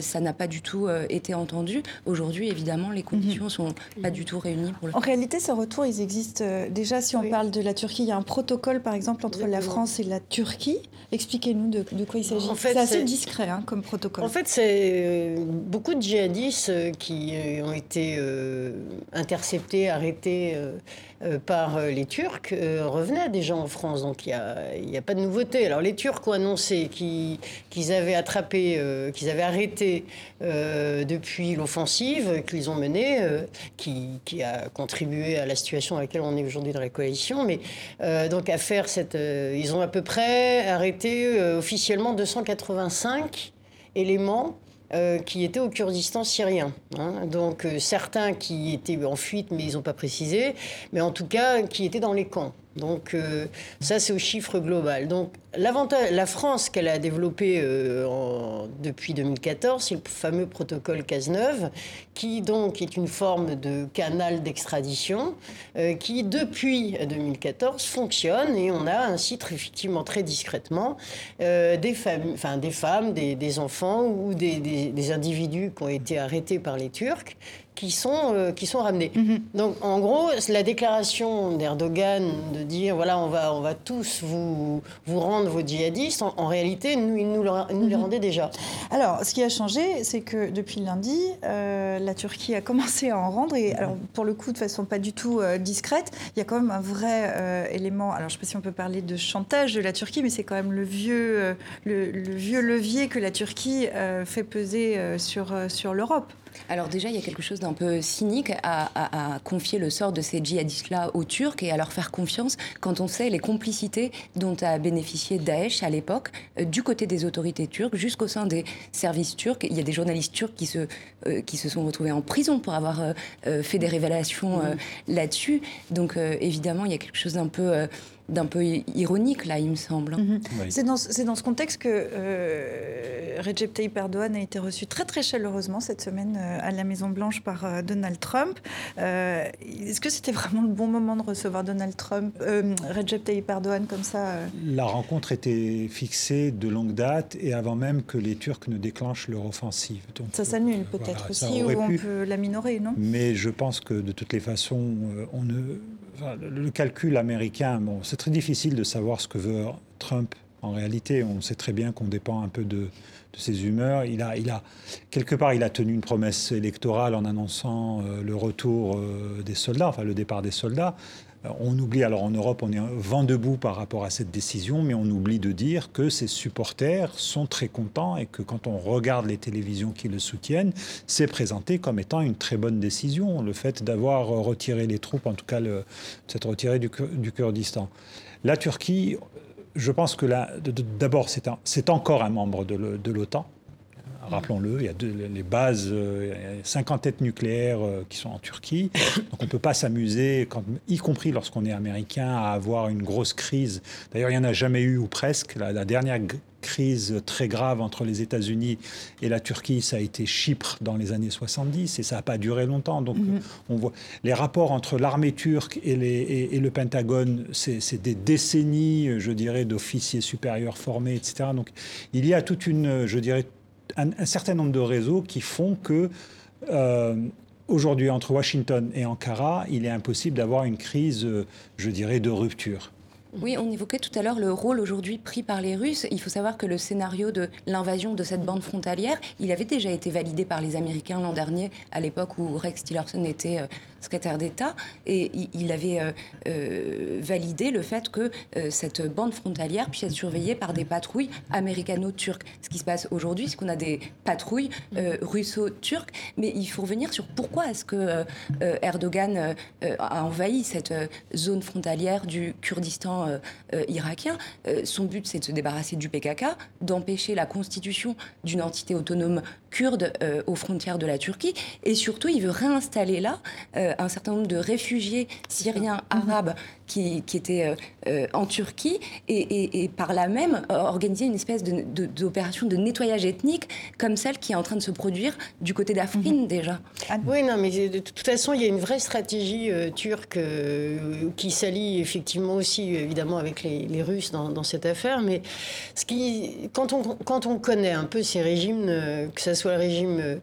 ça n'a pas du tout été entendu. Aujourd'hui, évidemment, les conditions ne sont pas du tout réunies pour le En réalité, ce retour, ils existent déjà. Si on parle de la Turquie, il y a un protocole, par exemple, entre la France et la Turquie. Expliquez-nous de, quoi il s'agit. En fait, c'est assez discret hein, comme protocole. En fait, c'est euh, beaucoup de djihadistes euh, qui euh, ont été interceptés, arrêtés par les Turcs revenaient déjà en France. Donc il n'y a, pas de nouveauté. Alors les Turcs ont annoncé qu'ils avaient attrapé, qu'ils avaient arrêté depuis l'offensive qu'ils ont menée, qui, a contribué à la situation à laquelle on est aujourd'hui dans la coalition. Mais donc à faire cette... ils ont à peu près arrêté officiellement 285 éléments euh, qui étaient au Kurdistan syrien. Hein. Donc euh, certains qui étaient en fuite, mais ils n'ont pas précisé, mais en tout cas qui étaient dans les camps. Donc euh, ça, c'est au chiffre global. Donc la France qu'elle a développé euh, depuis 2014, c'est le fameux protocole Cazeneuve, qui donc est une forme de canal d'extradition, euh, qui depuis 2014 fonctionne et on a un site effectivement très discrètement des, des femmes, des, enfants ou des individus qui ont été arrêtés par les Turcs qui sont, euh, qui sont ramenés. Mhm. Donc, en gros, la déclaration d'Erdogan de dire voilà, on va, on va tous vous, vous rendre vos djihadistes, en, réalité, nous, il nous, nous les mhm. rendait déjà. Alors, ce qui a changé, c'est que depuis lundi, euh, la Turquie a commencé à en rendre, et alors, pour le coup, de façon pas du tout euh, discrète, il y a quand même un vrai élément. Alors, je ne sais pas si on peut parler de chantage de la Turquie, mais c'est quand même le vieux, le, le, vieux levier que la Turquie fait peser sur, sur l'Europe. Alors déjà, il y a quelque chose d'un peu cynique à, confier le sort de ces djihadistes-là aux Turcs et à leur faire confiance quand on sait les complicités dont a bénéficié Daesh à l'époque, euh, du côté des autorités turques jusqu'au sein des services turcs. Il y a des journalistes turcs qui se, euh, qui se sont retrouvés en prison pour avoir euh, fait des révélations là-dessus. Donc évidemment, il y a quelque chose d'un peu d'un peu ironique, là, il me semble. Mhm. C'est dans, dans, ce contexte que euh, Recep Tayyip Erdogan a été reçu très très chaleureusement cette semaine euh, à la Maison-Blanche par euh, Donald Trump. Euh, est-ce que c'était vraiment le bon moment de recevoir Donald Trump, Recep Tayyip Erdogan comme ça La rencontre était fixée de longue date et avant même que les Turcs ne déclenchent leur offensive. Donc, ça s'annule peut-être aussi, ou on peut la minorer, non? Mais je pense que de toutes les façons, on ne le calcul américain, bon, c'est très difficile de savoir ce que veut Trump En réalité, on sait très bien qu'on dépend un peu de, ses humeurs. Il a, il a, quelque part, il a tenu une promesse électorale en annonçant euh, le retour euh, des soldats, enfin le départ des soldats. Euh, on oublie, alors en Europe, on est vent debout par rapport à cette décision, mais on oublie de dire que ses supporters sont très contents et que quand on regarde les télévisions qui le soutiennent, c'est présenté comme étant une très bonne décision, le fait d'avoir retiré les troupes, en tout cas le, s'être retiré du, du Kurdistan. La Turquie, je pense que d'abord, c'est encore un membre de l'OTAN. Rappelons-le, il y a les bases, euh, il y a 50 têtes nucléaires euh, qui sont en Turquie. Donc on ne peut pas s'amuser, y compris lorsqu'on est américain, à avoir une grosse crise. D'ailleurs, il n'y en a jamais eu, ou presque. La, dernière crise très grave entre les États-Unis et la Turquie, ça a été Chypre dans les années 70 et ça n'a pas duré longtemps. Donc mhm. on voit les rapports entre l'armée turque et, les, et le Pentagone, c'est des décennies, je dirais, d'officiers supérieurs formés, etc. Donc il y a toute une, je dirais, un, certain nombre de réseaux qui font que euh, aujourd'hui, entre Washington et Ankara, il est impossible d'avoir une crise, euh, je dirais, de rupture. Oui, on évoquait tout à l'heure le rôle aujourd'hui pris par les Russes. Il faut savoir que le scénario de l'invasion de cette bande frontalière, il avait déjà été validé par les Américains l'an dernier, à l'époque où Rex Tillerson était euh, secrétaire d'État, et il avait euh, euh, validé le fait que cette bande frontalière puisse être surveillée par des patrouilles américano-turques. Ce qui se passe aujourd'hui, c'est qu'on a des patrouilles russo-turques, mais il faut revenir sur pourquoi est-ce que Erdogan a envahi cette zone frontalière du Kurdistan euh, euh, irakien. Euh, son but, c'est de se débarrasser du PKK, d'empêcher la constitution d'une entité autonome kurde aux frontières de la Turquie. Et surtout, il veut réinstaller là un certain nombre de réfugiés syriens, arabes, qui, étaient en Turquie, et, par là même organiser une espèce d'opération de, nettoyage ethnique, comme celle qui est en train de se produire du côté d'Afrin mhm. déjà. Oui, non, mais de toute façon, il y a une vraie stratégie turque qui s'allie effectivement aussi, évidemment, avec les, Russes dans, cette affaire, mais ce qui, quand, on, quand on connaît un peu ces régimes, euh, que ce soit le régime euh,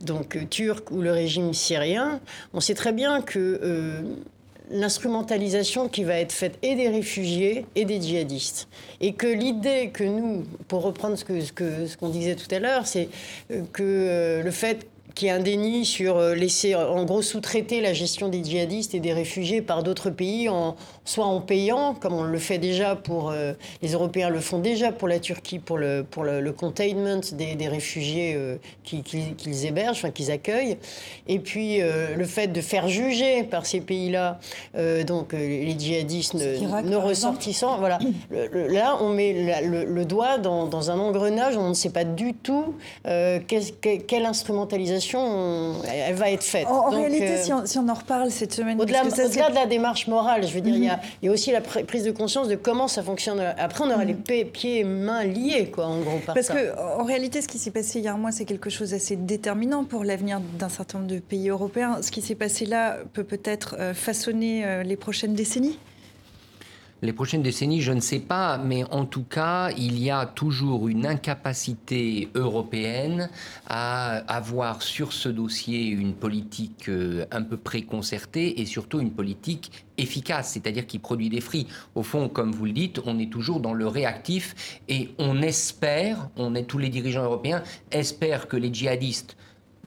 donc, turc ou le régime syrien, on sait très bien que euh, l'instrumentalisation qui va être faite et des réfugiés et des djihadistes. Et que l'idée que nous, pour reprendre ce qu'on que, ce qu'on disait tout à l'heure, c'est que le fait qui est un déni sur euh, laisser, en gros, sous-traiter la gestion des djihadistes et des réfugiés par d'autres pays, en, soit en payant, comme on le fait déjà pour. Euh, les Européens le font déjà pour la Turquie, pour le, pour le, containment des, des réfugiés euh, qu'ils hébergent, enfin qu'ils accueillent. Et puis le fait de faire juger par ces pays-là, donc les djihadistes ne, ressortissant. Voilà. là, on met le, doigt dans, dans, un engrenage, on ne sait pas du tout quelle instrumentalisation elle va être faite. En, réalité, euh, si, on, en reparle cette semaine... Au-delà de la démarche morale, je veux dire, il, y a, mhm. aussi la prise de conscience de comment ça fonctionne. Après, on aura les mhm. pieds et mains liés, quoi, en gros. Parce qu'en réalité, ce qui s'est passé un mois, c'est quelque chose d'assez déterminant pour l'avenir d'un certain nombre de pays européens. Ce qui s'est passé là peut peut-être euh, façonner euh, les prochaines décennies les prochaines décennies, je ne sais pas, mais en tout cas, il y a toujours une incapacité européenne à avoir sur ce dossier une politique euh, un peu préconcertée et surtout une politique efficace, c'est-à-dire qui produit des fruits. Au fond, comme vous le dites, on est toujours dans le réactif et on espère, on est tous les dirigeants européens espèrent que les djihadistes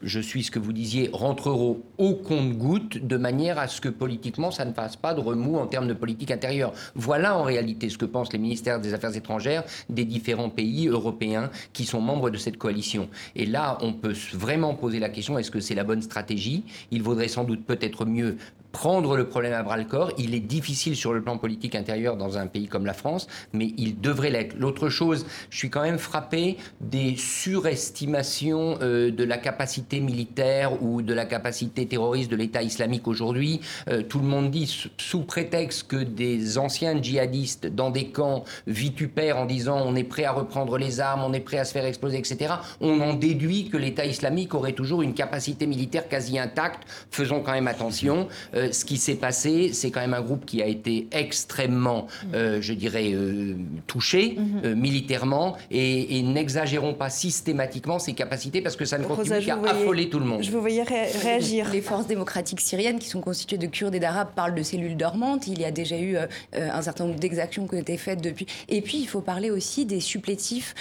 je suis ce que vous disiez, rentreront au compte-goutte de manière à ce que politiquement ça ne fasse pas de remous en termes de politique intérieure. Voilà en réalité ce que pensent les ministères des Affaires étrangères des différents pays européens qui sont membres de cette coalition. Et là, on peut vraiment poser la question est-ce que c'est la bonne stratégie? Il vaudrait sans doute peut-être mieux prendre le problème à bras le corps. Il est difficile sur le plan politique intérieur dans un pays comme la France, mais il devrait l'être. L'autre chose, je suis quand même frappé des surestimations euh, de la capacité militaire ou de la capacité terroriste de l'État islamique aujourd'hui. Euh, tout le monde dit, sous prétexte que des anciens djihadistes dans des camps vitupèrent en disant on est prêt à reprendre les armes, on est prêt à se faire exploser, etc., on en déduit que l'État islamique aurait toujours une capacité militaire quasi intacte. Faisons quand même attention. Euh, euh, ce qui s'est passé, c'est quand même un groupe qui a été extrêmement, euh, je dirais, euh, touché mhm. militairement et, n'exagérons pas systématiquement ses capacités parce que ça ne continue qu'à affoler tout le monde. Je vous voyais réagir. Les forces démocratiques syriennes, qui sont constituées de Kurdes et d'Arabes, parlent de cellules dormantes. Il y a déjà eu un certain nombre d'exactions qui ont été faites depuis. Et puis, il faut parler aussi des supplétifs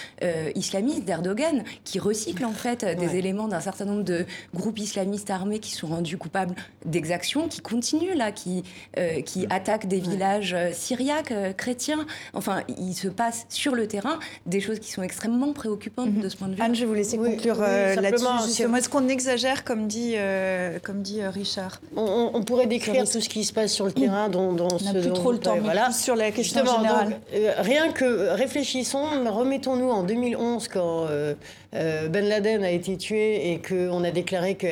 islamistes d'Erdogan, qui recyclent en fait des éléments d'un certain nombre de groupes islamistes armés qui sont rendus coupables d'exactions, qui continuent là, qui, euh, qui attaquent des villages euh, syriaques, euh, chrétiens. Enfin, il se passe sur le terrain des choses qui sont extrêmement préoccupantes mhm. de ce point de vue. Anne, je vais vous laisser conclure là-dessus. Est-ce qu'on exagère, comme dit, comme dit Richard on, pourrait décrire tout ce qui se passe sur le terrain, dont, dont on n'a plus trop le temps. voilà. sur la question générale. rien que réfléchissons, remettons-nous en 2011 quand Ben Laden a été tué et qu'on a déclaré que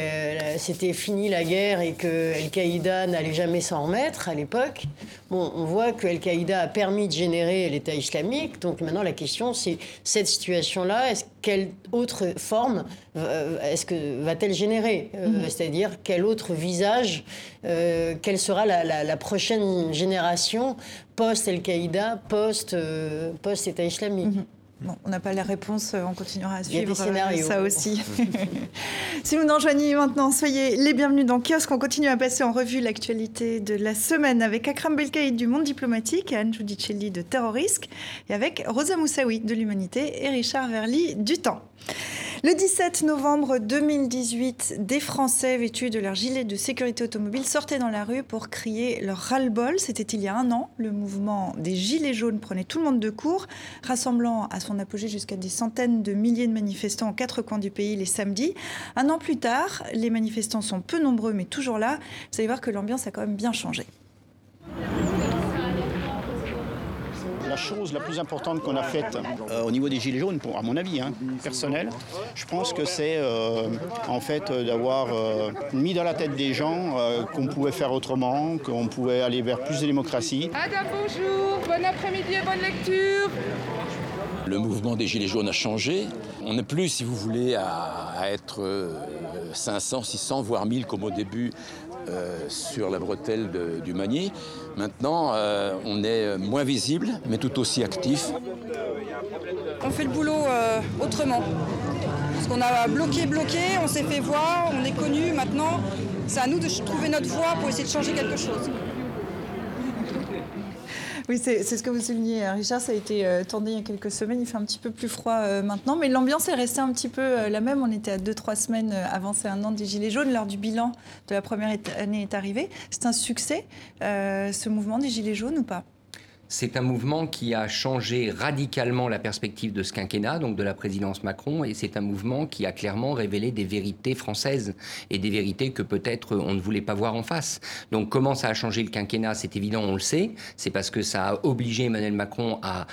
c'était fini la guerre et que Al-Qaïda n'allait jamais s'en remettre à l'époque. Bon, on voit que Al-Qaïda a permis de générer l'État islamique. Donc maintenant, la question, c'est cette situation-là, est-ce quelle autre forme euh, est-ce que va-t-elle générer euh, mhm. C'est-à-dire quel autre visage, euh, quelle sera la, prochaine génération post-Al-Qaïda, post-État islamique? Mhm on n'a pas la réponse, euh, on continuera à suivre euh, ça aussi. si vous nous rejoignez maintenant, soyez les bienvenus dans Kiosque. On continue à passer en revue l'actualité de la semaine avec Akram Belkaïd du Monde diplomatique, Anne Giudicelli de Terrorisque et avec Rosa Moussaoui de l'Humanité et Richard Verly du Temps. Le 17 novembre 2018, des Français vêtus de leur gilet de sécurité automobile sortaient dans la rue pour crier leur ras-le-bol. C'était il y a un an. Le mouvement des Gilets jaunes prenait tout le monde de court, rassemblant à son apogée jusqu'à des centaines de milliers de manifestants aux quatre coins du pays les samedis. Un an plus tard, les manifestants sont peu nombreux mais toujours là. Vous allez voir que l'ambiance a quand même bien changé. La chose la plus importante qu'on a faite euh, au niveau des Gilets jaunes, pour, à mon avis hein, personnel, je pense que c'est euh, en fait euh, d'avoir mis dans la tête des gens qu'on pouvait faire autrement, qu'on pouvait aller vers plus de démocratie. Adam, bonjour, bon après-midi et bonne lecture. Le mouvement des Gilets jaunes a changé. On n'est plus, si vous voulez, à, à être 500, 600, voire 1000 comme au début euh, sur la bretelle du manier. Maintenant, euh, on est moins visible, mais tout aussi actif. On fait le boulot euh, autrement. Parce qu'on a bloqué, bloqué, on s'est fait voir, on est connu. Maintenant, c'est à nous de trouver notre voie pour essayer de changer quelque chose. Oui, c'est ce que vous soulignez, hein, Richard. Ça a été euh, tourné il y a quelques semaines. Il fait un petit peu plus froid euh, maintenant. Mais l'ambiance est restée un petit peu euh, la même. On était à 2-3 semaines avant c'est un an des Gilets jaunes. L'heure du bilan de la première année est arrivée. C'est un succès, ce mouvement des Gilets jaunes ou pas? C'est un mouvement qui a changé radicalement la perspective de ce quinquennat, donc de la présidence Macron, et c'est un mouvement qui a clairement révélé des vérités françaises et des vérités que peut-être on ne voulait pas voir en face. Donc comment ça a changé le quinquennat, c'est évident, on le sait. C'est parce que ça a obligé Emmanuel Macron à,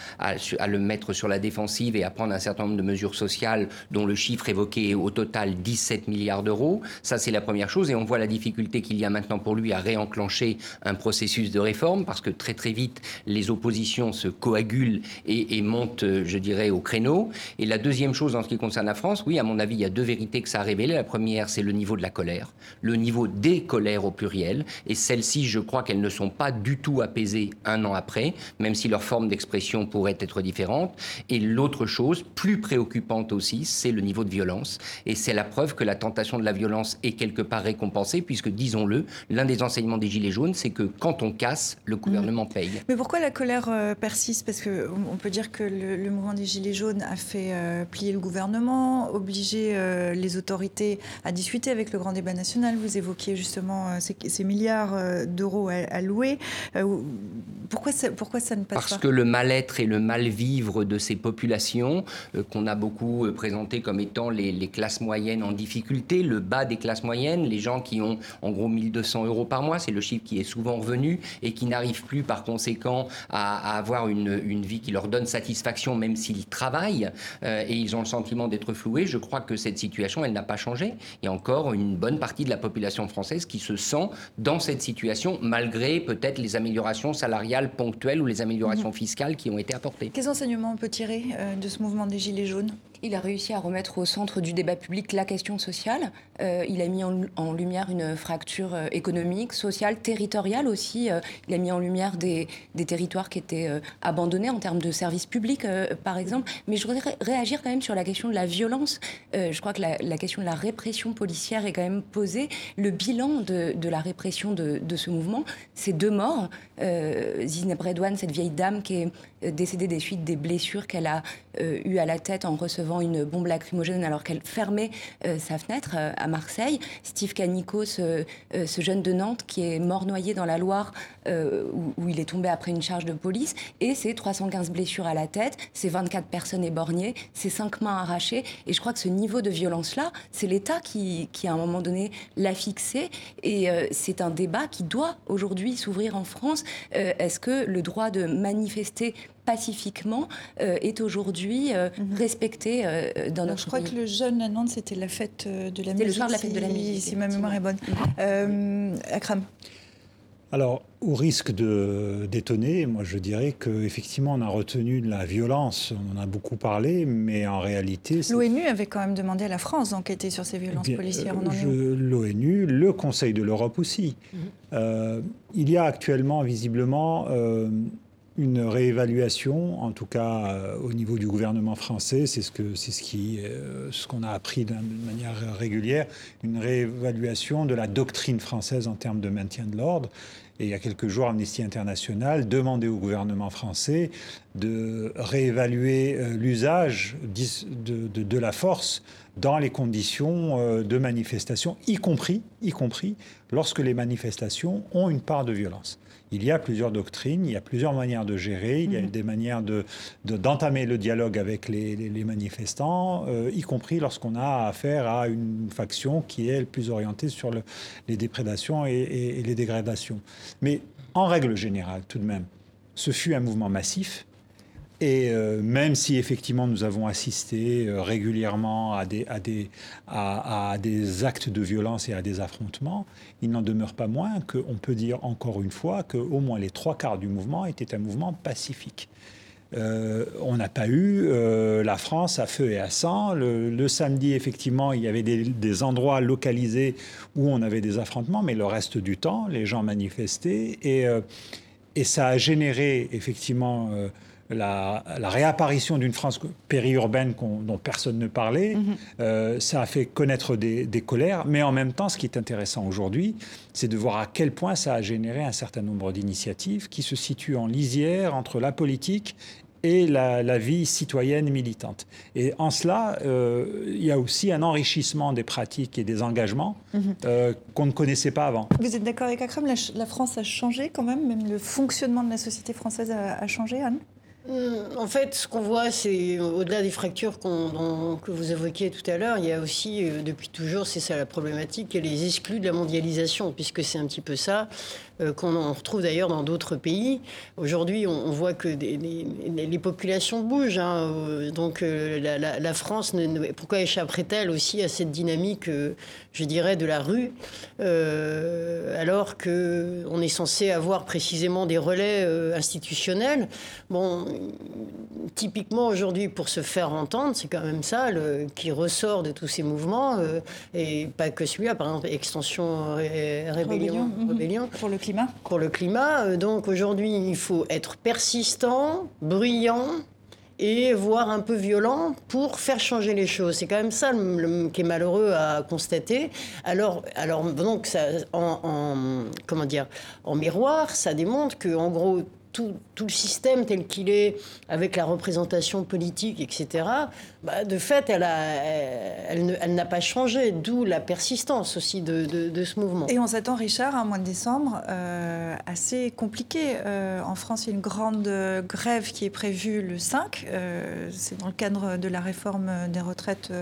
le mettre sur la défensive et à prendre un certain nombre de mesures sociales dont le chiffre évoqué est au total 17 milliards d'euros. Ça, c'est la première chose. Et on voit la difficulté qu'il y a maintenant pour lui à réenclencher un processus de réforme parce que très très vite, les oppositions se coagulent et, montent, je dirais, au créneau. Et la deuxième chose en ce qui concerne la France, oui, à mon avis, il y a deux vérités que ça a révélé. La première, c'est le niveau de la colère, le niveau des colères au pluriel. Et celles-ci, je crois qu'elles ne sont pas du tout apaisées un an après, même si leur forme d'expression pourrait être différente. Et l'autre chose, plus préoccupante aussi, c'est le niveau de violence. Et c'est la preuve que la tentation de la violence est quelque part récompensée, puisque, disons-le, l'un des enseignements des Gilets jaunes, c'est que quand on casse, le gouvernement paye. Mais pourquoi la colère euh, persiste parce qu'on peut dire que le, mouvement des Gilets jaunes a fait euh, plier le gouvernement, obligé euh, les autorités à discuter avec le grand débat national. Vous évoquiez justement ces, milliards d'euros à, louer. Pourquoi, ça, pourquoi ça ne passe pas Parce que le mal-être et le mal-vivre de ces populations, qu'on a beaucoup présenté comme étant les, les, classes moyennes en difficulté, le bas des classes moyennes, les gens qui ont en gros 1200 euros par mois, c'est le chiffre qui est souvent revenu, et qui n'arrivent plus par conséquent à, avoir une, une, vie qui leur donne satisfaction, même s'ils travaillent euh, et ils ont le sentiment d'être floués. Je crois que cette situation, elle n'a pas changé. Il y a encore une bonne partie de la population française qui se sent dans cette situation, malgré peut-être les améliorations salariales ponctuelles ou les améliorations mhm. fiscales qui ont été apportées. Quels enseignements on peut tirer euh, de ce mouvement des Gilets jaunes? Il a réussi à remettre au centre du débat public la question sociale. Euh, il a mis en, lumière une fracture euh, économique, sociale, territoriale aussi. Euh, il a mis en lumière des, territoires qui étaient abandonnés en termes de services publics, par exemple. Mais je voudrais réagir quand même sur la question de la violence. je crois que la, question de la répression policière est quand même posée. Le bilan de, la répression de, ce mouvement, c'est deux morts. Zineb Redouane, cette vieille dame qui est décédée des suites des blessures qu'elle a eues à la tête en recevant une bombe lacrymogène alors qu'elle fermait sa fenêtre à Marseille. Steve Canico, ce, jeune de Nantes qui est mort noyé dans la Loire euh, où, il est tombé après une charge de police. Et c'est 315 blessures à la tête, c'est 24 personnes éborgnées, c'est 5 mains arrachées. Et je crois que ce niveau de violence-là, c'est l'État qui, qui, à un moment donné, l'a fixé. Et euh, c'est un débat qui doit aujourd'hui s'ouvrir en France. Euh, est-ce que le droit de manifester pacifiquement est aujourd'hui mhm. respecté dans notre Je crois que le jeune à Nantes, c'était la fête de la musique. le soir de la fête de la musique. Si ma mémoire est bonne. Mhm. Akram alors, au risque de d'étonner, moi je dirais qu'effectivement on a retenu de la violence, on en a beaucoup parlé, mais en réalité... L'ONU avait quand même demandé à la France d'enquêter sur ces violences policières. L'ONU, le Conseil de l'Europe aussi. Mhm. Euh, il y a actuellement visiblement euh, une réévaluation, en tout cas euh, au niveau du gouvernement français, c'est ce ce qui ce qu'on a appris de manière régulière, une réévaluation de la doctrine française en termes de maintien de l'ordre. Et il y a quelques jours, Amnesty International demandait au gouvernement français de réévaluer euh, l'usage de, de, la force dans les conditions euh, de manifestation, y compris, y compris lorsque les manifestations ont une part de violence. Il y a plusieurs doctrines, il y a plusieurs manières de gérer, il y a mhm. des manières de, d'entamer le dialogue avec les, manifestants, euh, y compris lorsqu'on a affaire à une faction qui est plus orientée sur le, les déprédations et, et les dégradations. Mais en règle générale, tout de même, ce fut un mouvement massif et euh, même si effectivement nous avons assisté euh, régulièrement à des, actes de violence et à des affrontements, il n'en demeure pas moins qu'on peut dire encore une fois qu'au moins les trois quarts du mouvement étaient un mouvement pacifique. Euh, on n'a pas eu la France à feu et à sang. Le, samedi, effectivement, il y avait des, endroits localisés où on avait des affrontements, mais le reste du temps, les gens manifestaient et ça a généré effectivement la, réapparition d'une France périurbaine dont personne ne parlait, mhm. euh, ça a fait connaître des, colères. Mais en même temps, ce qui est intéressant aujourd'hui, c'est de voir à quel point ça a généré un certain nombre d'initiatives qui se situent en lisière entre la politique et la, vie citoyenne militante. Et en cela, euh, il y a aussi un enrichissement des pratiques et des engagements mhm. euh, qu'on ne connaissait pas avant. Vous êtes d'accord avec Akram la, France a changé quand même Même le fonctionnement de la société française a changé, Anne? En fait, ce qu'on voit, c'est au-delà des fractures que vous évoquiez tout à l'heure, il y a aussi, euh, depuis toujours, c'est ça la problématique, les exclus de la mondialisation, puisque c'est un petit peu ça. Euh, qu'on retrouve d'ailleurs dans d'autres pays. Aujourd'hui, on, voit que les, populations bougent. Hein, euh, donc euh, la, France, pourquoi échapperait-elle aussi à cette dynamique, je dirais, de la rue, alors qu'on est censé avoir précisément des relais institutionnels? Bon, typiquement aujourd'hui, pour se faire entendre, c'est quand même ça qui ressort de tous ces mouvements, et pas que celui-là, par exemple, Extension Rébellion. rébellion. Mhm. Pour le pour le climat. Euh, donc aujourd'hui, il faut être persistant, bruyant et voire un peu violent pour faire changer les choses. C'est quand même ça qui est malheureux à constater. Alors, alors donc, ça, en, comment dire, en miroir, ça démontre que, en gros, tout, le système tel qu'il est, avec la représentation politique, etc., bah, de fait, elle, n'a pas changé, d'où la persistance aussi de, ce mouvement. Et on s'attend, Richard, à un mois de décembre euh, assez compliqué. Euh, en France, il y a une grande grève qui est prévue le 5. Euh, c'est dans le cadre de la réforme des retraites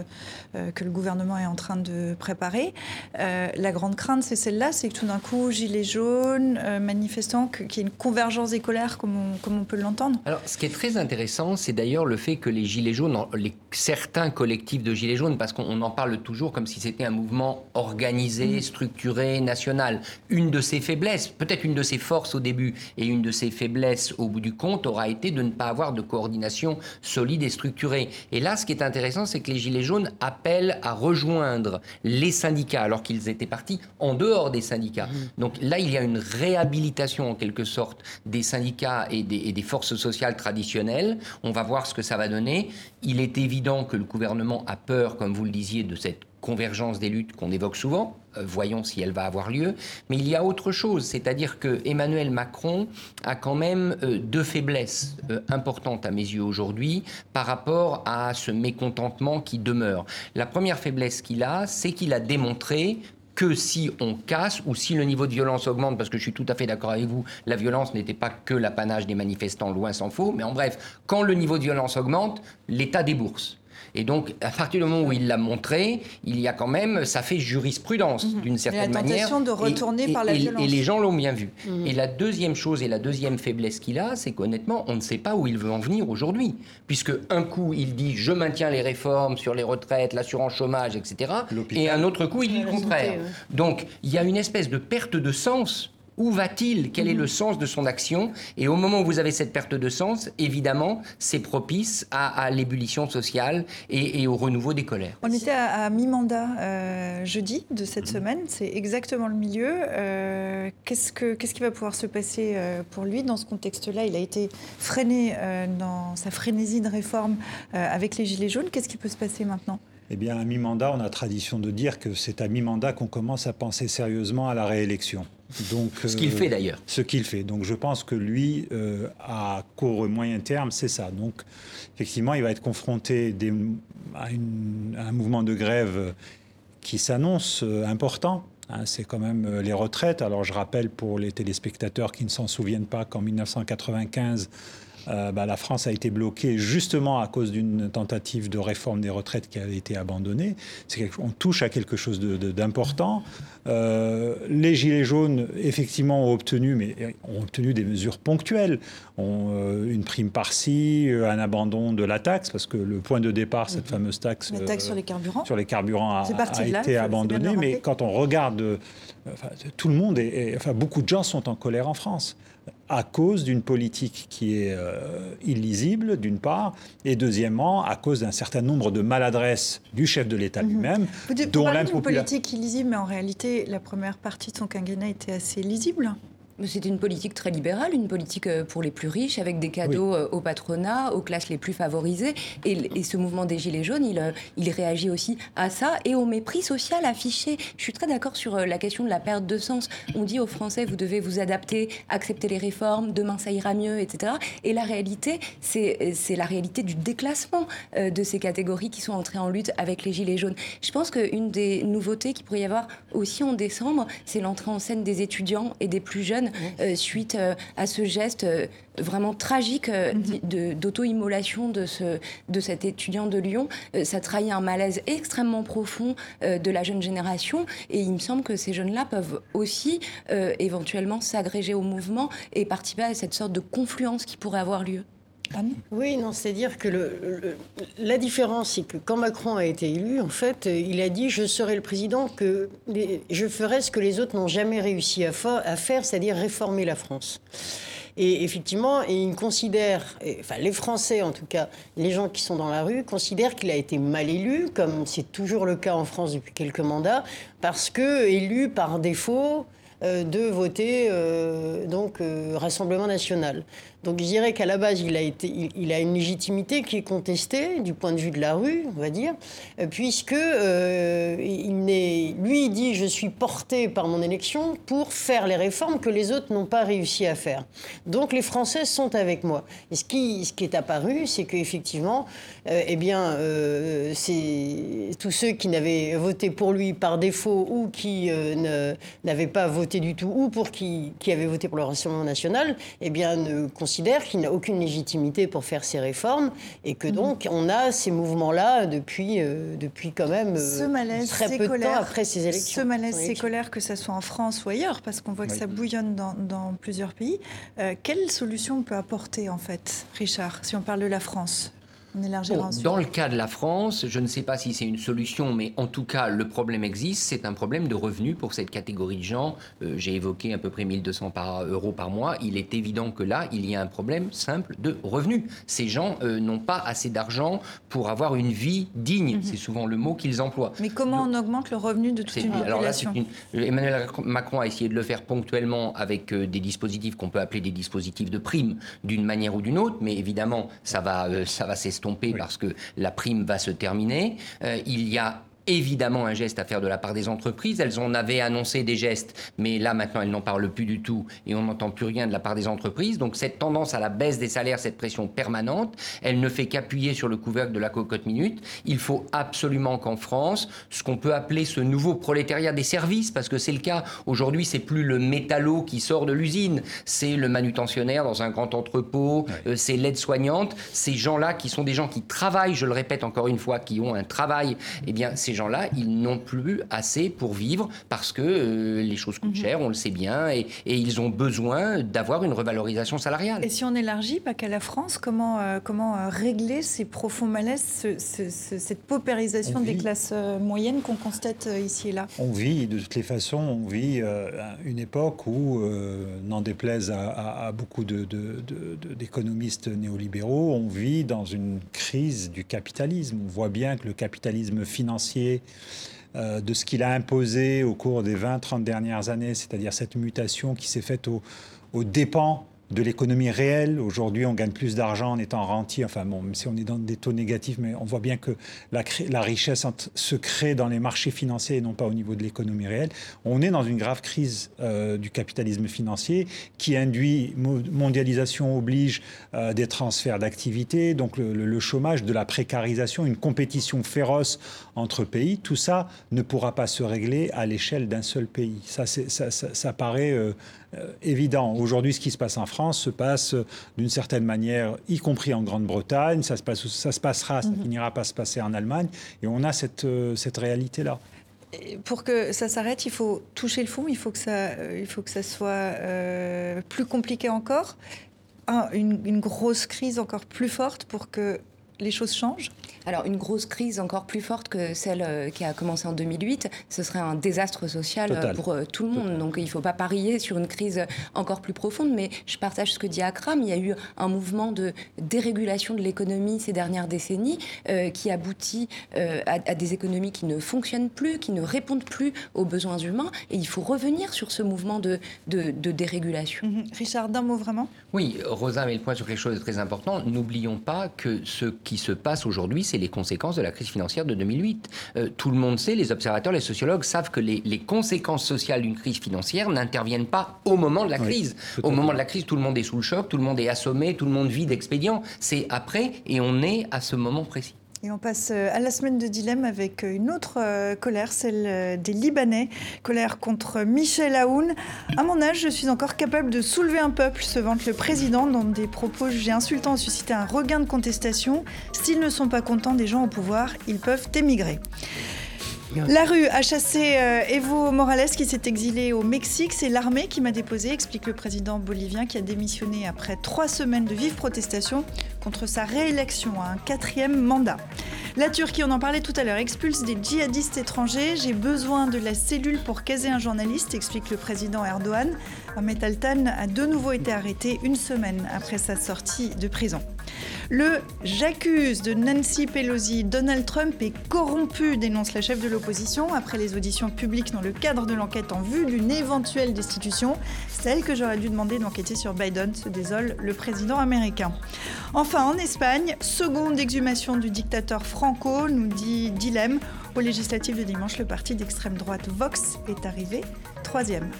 que le gouvernement est en train de préparer. la grande crainte, c'est celle-là, c'est que tout d'un coup, gilets jaunes, manifestants, qu'il y ait une convergence des colères comme on, comme on peut l'entendre. Alors, ce qui est très intéressant, c'est d'ailleurs le fait que les Gilets jaunes, les, certains collectifs de Gilets jaunes, parce qu'on en parle toujours comme si c'était un mouvement organisé, mm. structuré, national. Une de ses faiblesses, peut-être une de ses forces au début, et une de ses faiblesses au bout du compte, aura été de ne pas avoir de coordination solide et structurée. Et là, ce qui est intéressant, c'est que les Gilets jaunes appellent à rejoindre les syndicats, alors qu'ils étaient partis en dehors des syndicats. Mm. Donc là, il y a une réhabilitation en quelque sorte des syndicats et des, forces sociales traditionnelles. On va voir ce que ça va donner. Il est évident que le gouvernement a peur, comme vous le disiez, de cette convergence des luttes qu'on évoque souvent. Euh, voyons si elle va avoir lieu. Mais il y a autre chose, c'est-à-dire que Emmanuel Macron a quand même euh, deux faiblesses euh, importantes à mes yeux aujourd'hui par rapport à ce mécontentement qui demeure. La première faiblesse qu'il a, c'est qu'il a démontré que si on casse ou si le niveau de violence augmente, parce que je suis tout à fait d'accord avec vous, la violence n'était pas que l'apanage des manifestants, loin s'en faut, mais en bref, quand le niveau de violence augmente, l'État débourse. Et donc, à partir du moment où il l'a montré, il y a quand même, ça fait jurisprudence mhm. d'une certaine la manière. de retourner par la violence. Et les gens l'ont bien vu. Mhm. Et la deuxième chose et la deuxième faiblesse qu'il a, c'est qu'honnêtement, on ne sait pas où il veut en venir aujourd'hui. Puisque un coup, il dit je maintiens les réformes sur les retraites, l'assurance chômage, etc. Et un autre coup, il dit le contraire. Donc, il y a une espèce de perte de sens où va-t-il? Quel est le sens de son action? Et au moment où vous avez cette perte de sens, évidemment, c'est propice à, l'ébullition sociale et, au renouveau des colères. On était à, mi-mandat euh, jeudi de cette semaine, c'est exactement le milieu. Euh, qu'est-ce, que, qu'est-ce qui va pouvoir se passer euh, pour lui? Dans ce contexte-là Il a été freiné dans sa frénésie de réforme avec les Gilets jaunes. Qu'est-ce qui peut se passer maintenant? Eh bien, à mi-mandat, on a tradition de dire que c'est à mi-mandat qu'on commence à penser sérieusement à la réélection. Donc, ce qu'il fait d'ailleurs. Ce qu'il fait. Donc je pense que lui, euh, à court et moyen terme, c'est ça. Donc effectivement, il va être confronté à, un mouvement de grève qui s'annonce euh, important. Hein. c'est quand même euh, les retraites. Alors je rappelle pour les téléspectateurs qui ne s'en souviennent pas qu'en 1995, euh, bah, la France a été bloquée justement à cause d'une tentative de réforme des retraites qui avait été abandonnée. On touche à quelque chose d'important. Euh, les Gilets jaunes, effectivement, ont obtenu, mais ont obtenu des mesures ponctuelles. Ont, euh, une prime par-ci, un abandon de la taxe, parce que le point de départ, cette mhm. fameuse taxe, la taxe sur les carburants, sur les carburants a, été abandonnée. Mais quand on regarde, tout le monde, et enfin, beaucoup de gens sont en colère en France à cause d'une politique qui est euh, illisible, d'une part, et deuxièmement, à cause d'un certain nombre de maladresses du chef de l'État mhm. lui-même. Dont d'une politique illisible, mais en réalité, la première partie de son quinquennat était assez lisible c'était une politique très libérale, une politique euh, pour les plus riches, avec des cadeaux euh, au patronat, aux classes les plus favorisées. Et, ce mouvement des Gilets jaunes, il, euh, il, réagit aussi à ça et au mépris social affiché. Je suis très d'accord sur la question de la perte de sens. On dit aux Français, vous devez vous adapter, accepter les réformes, demain ça ira mieux, etc. Et la réalité, c'est la réalité du déclassement de ces catégories qui sont entrées en lutte avec les Gilets jaunes. Je pense qu'une des nouveautés qu'il pourrait y avoir aussi en décembre, c'est l'entrée en scène des étudiants et des plus jeunes euh, suite euh, à ce geste euh, vraiment tragique mhm. d'auto-immolation de, ce, de cet étudiant de Lyon. ça trahit un malaise extrêmement profond de la jeune génération et il me semble que ces jeunes-là peuvent aussi éventuellement s'agréger au mouvement et participer à cette sorte de confluence qui pourrait avoir lieu. Oui, non, c'est-à-dire que le, la différence, c'est que quand Macron a été élu, en fait, il a dit je serai le président que je ferai ce que les autres n'ont jamais réussi à, à faire, c'est-à-dire réformer la France. Et effectivement, il considère, enfin les Français en tout cas, les gens qui sont dans la rue, considèrent qu'il a été mal élu, comme c'est toujours le cas en France depuis quelques mandats, parce que élu par défaut, euh, de voter euh, donc euh, Rassemblement national. Donc je dirais qu'à la base, il a, une légitimité qui est contestée du point de vue de la rue, on va dire, puisque il lui il dit je suis porté par mon élection pour faire les réformes que les autres n'ont pas réussi à faire. Donc les Français sont avec moi. Et ce qui, est apparu, c'est qu'effectivement, eh bien, c'est tous ceux qui n'avaient voté pour lui par défaut ou qui n'avaient pas voté du tout ou pour qui, qui avait voté pour le Rassemblement national, eh bien, considère qu'il n'a aucune légitimité pour faire ces réformes et que mhm. donc on a ces mouvements-là depuis, euh, depuis quand même ce malaise, très peu de temps après ces élections. Ce malaise, ces colères, que ce soit en France ou ailleurs, parce qu'on voit que ça bouillonne dans, dans plusieurs pays. quelle solution on peut apporter en fait, Richard, si on parle de la France? Dans le cas de la France, je ne sais pas si c'est une solution, mais en tout cas, le problème existe. C'est un problème de revenus pour cette catégorie de gens. Euh, j'ai évoqué à peu près 1200 par, euros par mois. Il est évident que là, il y a un problème simple de revenus. Ces gens euh, n'ont pas assez d'argent pour avoir une vie digne. Mhm. C'est souvent le mot qu'ils emploient. Mais comment on augmente le revenu de toute une population Alors là, Emmanuel Macron a essayé de le faire ponctuellement avec euh, des dispositifs qu'on peut appeler des dispositifs de prime d'une manière ou d'une autre, mais évidemment, ça va, ça va s'estomper parce que la prime va se terminer. Euh, il y a évidemment un geste à faire de la part des entreprises. Elles en avaient annoncé des gestes, mais là maintenant elles n'en parlent plus du tout et on n'entend plus rien de la part des entreprises. Donc cette tendance à la baisse des salaires, cette pression permanente, elle ne fait qu'appuyer sur le couvercle de la cocotte minute. Il faut absolument qu'en France, ce qu'on peut appeler ce nouveau prolétariat des services, parce que c'est le cas aujourd'hui, c'est plus le métallo qui sort de l'usine, c'est le manutentionnaire dans un grand entrepôt, euh, c'est l'aide-soignante, ces gens-là qui sont des gens qui travaillent, je le répète encore une fois, qui ont un travail, eh bien ces gens-là, ils n'ont plus assez pour vivre parce que euh, les choses coûtent mhm. cher, on le sait bien, et, ils ont besoin d'avoir une revalorisation salariale. Et si on élargit, pas qu'à la France, comment, euh, comment euh, régler ces profonds malaises, cette paupérisation des classes moyennes qu'on constate ici et là? On vit, de toutes les façons, on vit une époque où, n'en déplaise à, beaucoup d'économistes néolibéraux, on vit dans une crise du capitalisme. On voit bien que le capitalisme financier euh, de ce qu'il a imposé au cours des 20-30 dernières années, c'est-à-dire cette mutation qui s'est faite aux au dépens de l'économie réelle. Aujourd'hui, on gagne plus d'argent en étant rentier. Enfin, bon, même si on est dans des taux négatifs, mais on voit bien que la, richesse se crée dans les marchés financiers et non pas au niveau de l'économie réelle. On est dans une grave crise euh, du capitalisme financier qui induit, mondialisation oblige euh, des transferts d'activité, donc le, chômage, de la précarisation, une compétition féroce entre pays. Tout ça ne pourra pas se régler à l'échelle d'un seul pays. Ça, ça, paraît euh, évident. Aujourd'hui, ce qui se passe en France se passe euh, d'une certaine manière, y compris en Grande-Bretagne. Ça se, passe, ça se passera, ça mhm. finira pas se passer en Allemagne. Et on a cette, euh, cette réalité-là. Pour que ça s'arrête, il faut toucher le fond, il faut que ça, il faut que ça soit plus compliqué encore, une, une grosse crise encore plus forte pour que les choses changent alors, une grosse crise encore plus forte que celle euh, qui a commencé en 2008, ce serait un désastre social euh, pour euh, tout le monde. Donc, il ne faut pas parier sur une crise encore plus profonde. Mais je partage ce que dit Akram. Il y a eu un mouvement de dérégulation de l'économie ces dernières décennies qui aboutit à, des économies qui ne fonctionnent plus, qui ne répondent plus aux besoins humains. Et il faut revenir sur ce mouvement de, de, dérégulation. Mhm. Richard, d'un mot vraiment? Oui, Rosa met le point sur quelque chose de très important. N'oublions pas que ce qui se passe aujourd'hui, c'est les conséquences de la crise financière de 2008. Euh, tout le monde sait, les observateurs, les sociologues savent que les, conséquences sociales d'une crise financière n'interviennent pas au moment de la crise. au moment de la crise, tout le monde est sous le choc, tout le monde est assommé, tout le monde vit d'expédients. C'est après et on est à ce moment précis. Et on passe euh, à la semaine de dilemme avec euh, une autre euh, colère, celle des Libanais. Colère contre Michel Aoun. À mon âge, je suis encore capable de soulever un peuple, se vante le président, dont des propos jugés insultants ont suscité un regain de contestation. S'ils ne sont pas contents des gens au pouvoir, ils peuvent émigrer. La rue a chassé euh, Evo Morales qui s'est exilé au Mexique. C'est l'armée qui m'a déposé, explique le président bolivien qui a démissionné après trois semaines de vives protestations contre sa réélection à un quatrième mandat. La Turquie, on en parlait tout à l'heure, expulse des djihadistes étrangers. J'ai besoin de la cellule pour caser un journaliste, explique le président Erdogan. Ahmet Altan a de nouveau été arrêté une semaine après sa sortie de prison. Le J'accuse de Nancy Pelosi, Donald Trump est corrompu, dénonce la chef de l'opposition après les auditions publiques dans le cadre de l'enquête en vue d'une éventuelle destitution, celle que j'aurais dû demander d'enquêter sur Biden, se désole le président américain. Enfin, en Espagne, seconde exhumation du dictateur Franco, nous dit Dilemme. Au législatif de dimanche, le parti d'extrême droite Vox est arrivé troisième.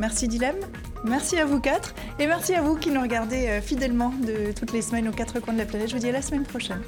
Merci Dilem, merci à vous quatre et merci à vous qui nous regardez euh, fidèlement de toutes les semaines aux quatre coins de la planète. Je vous dis à la semaine prochaine.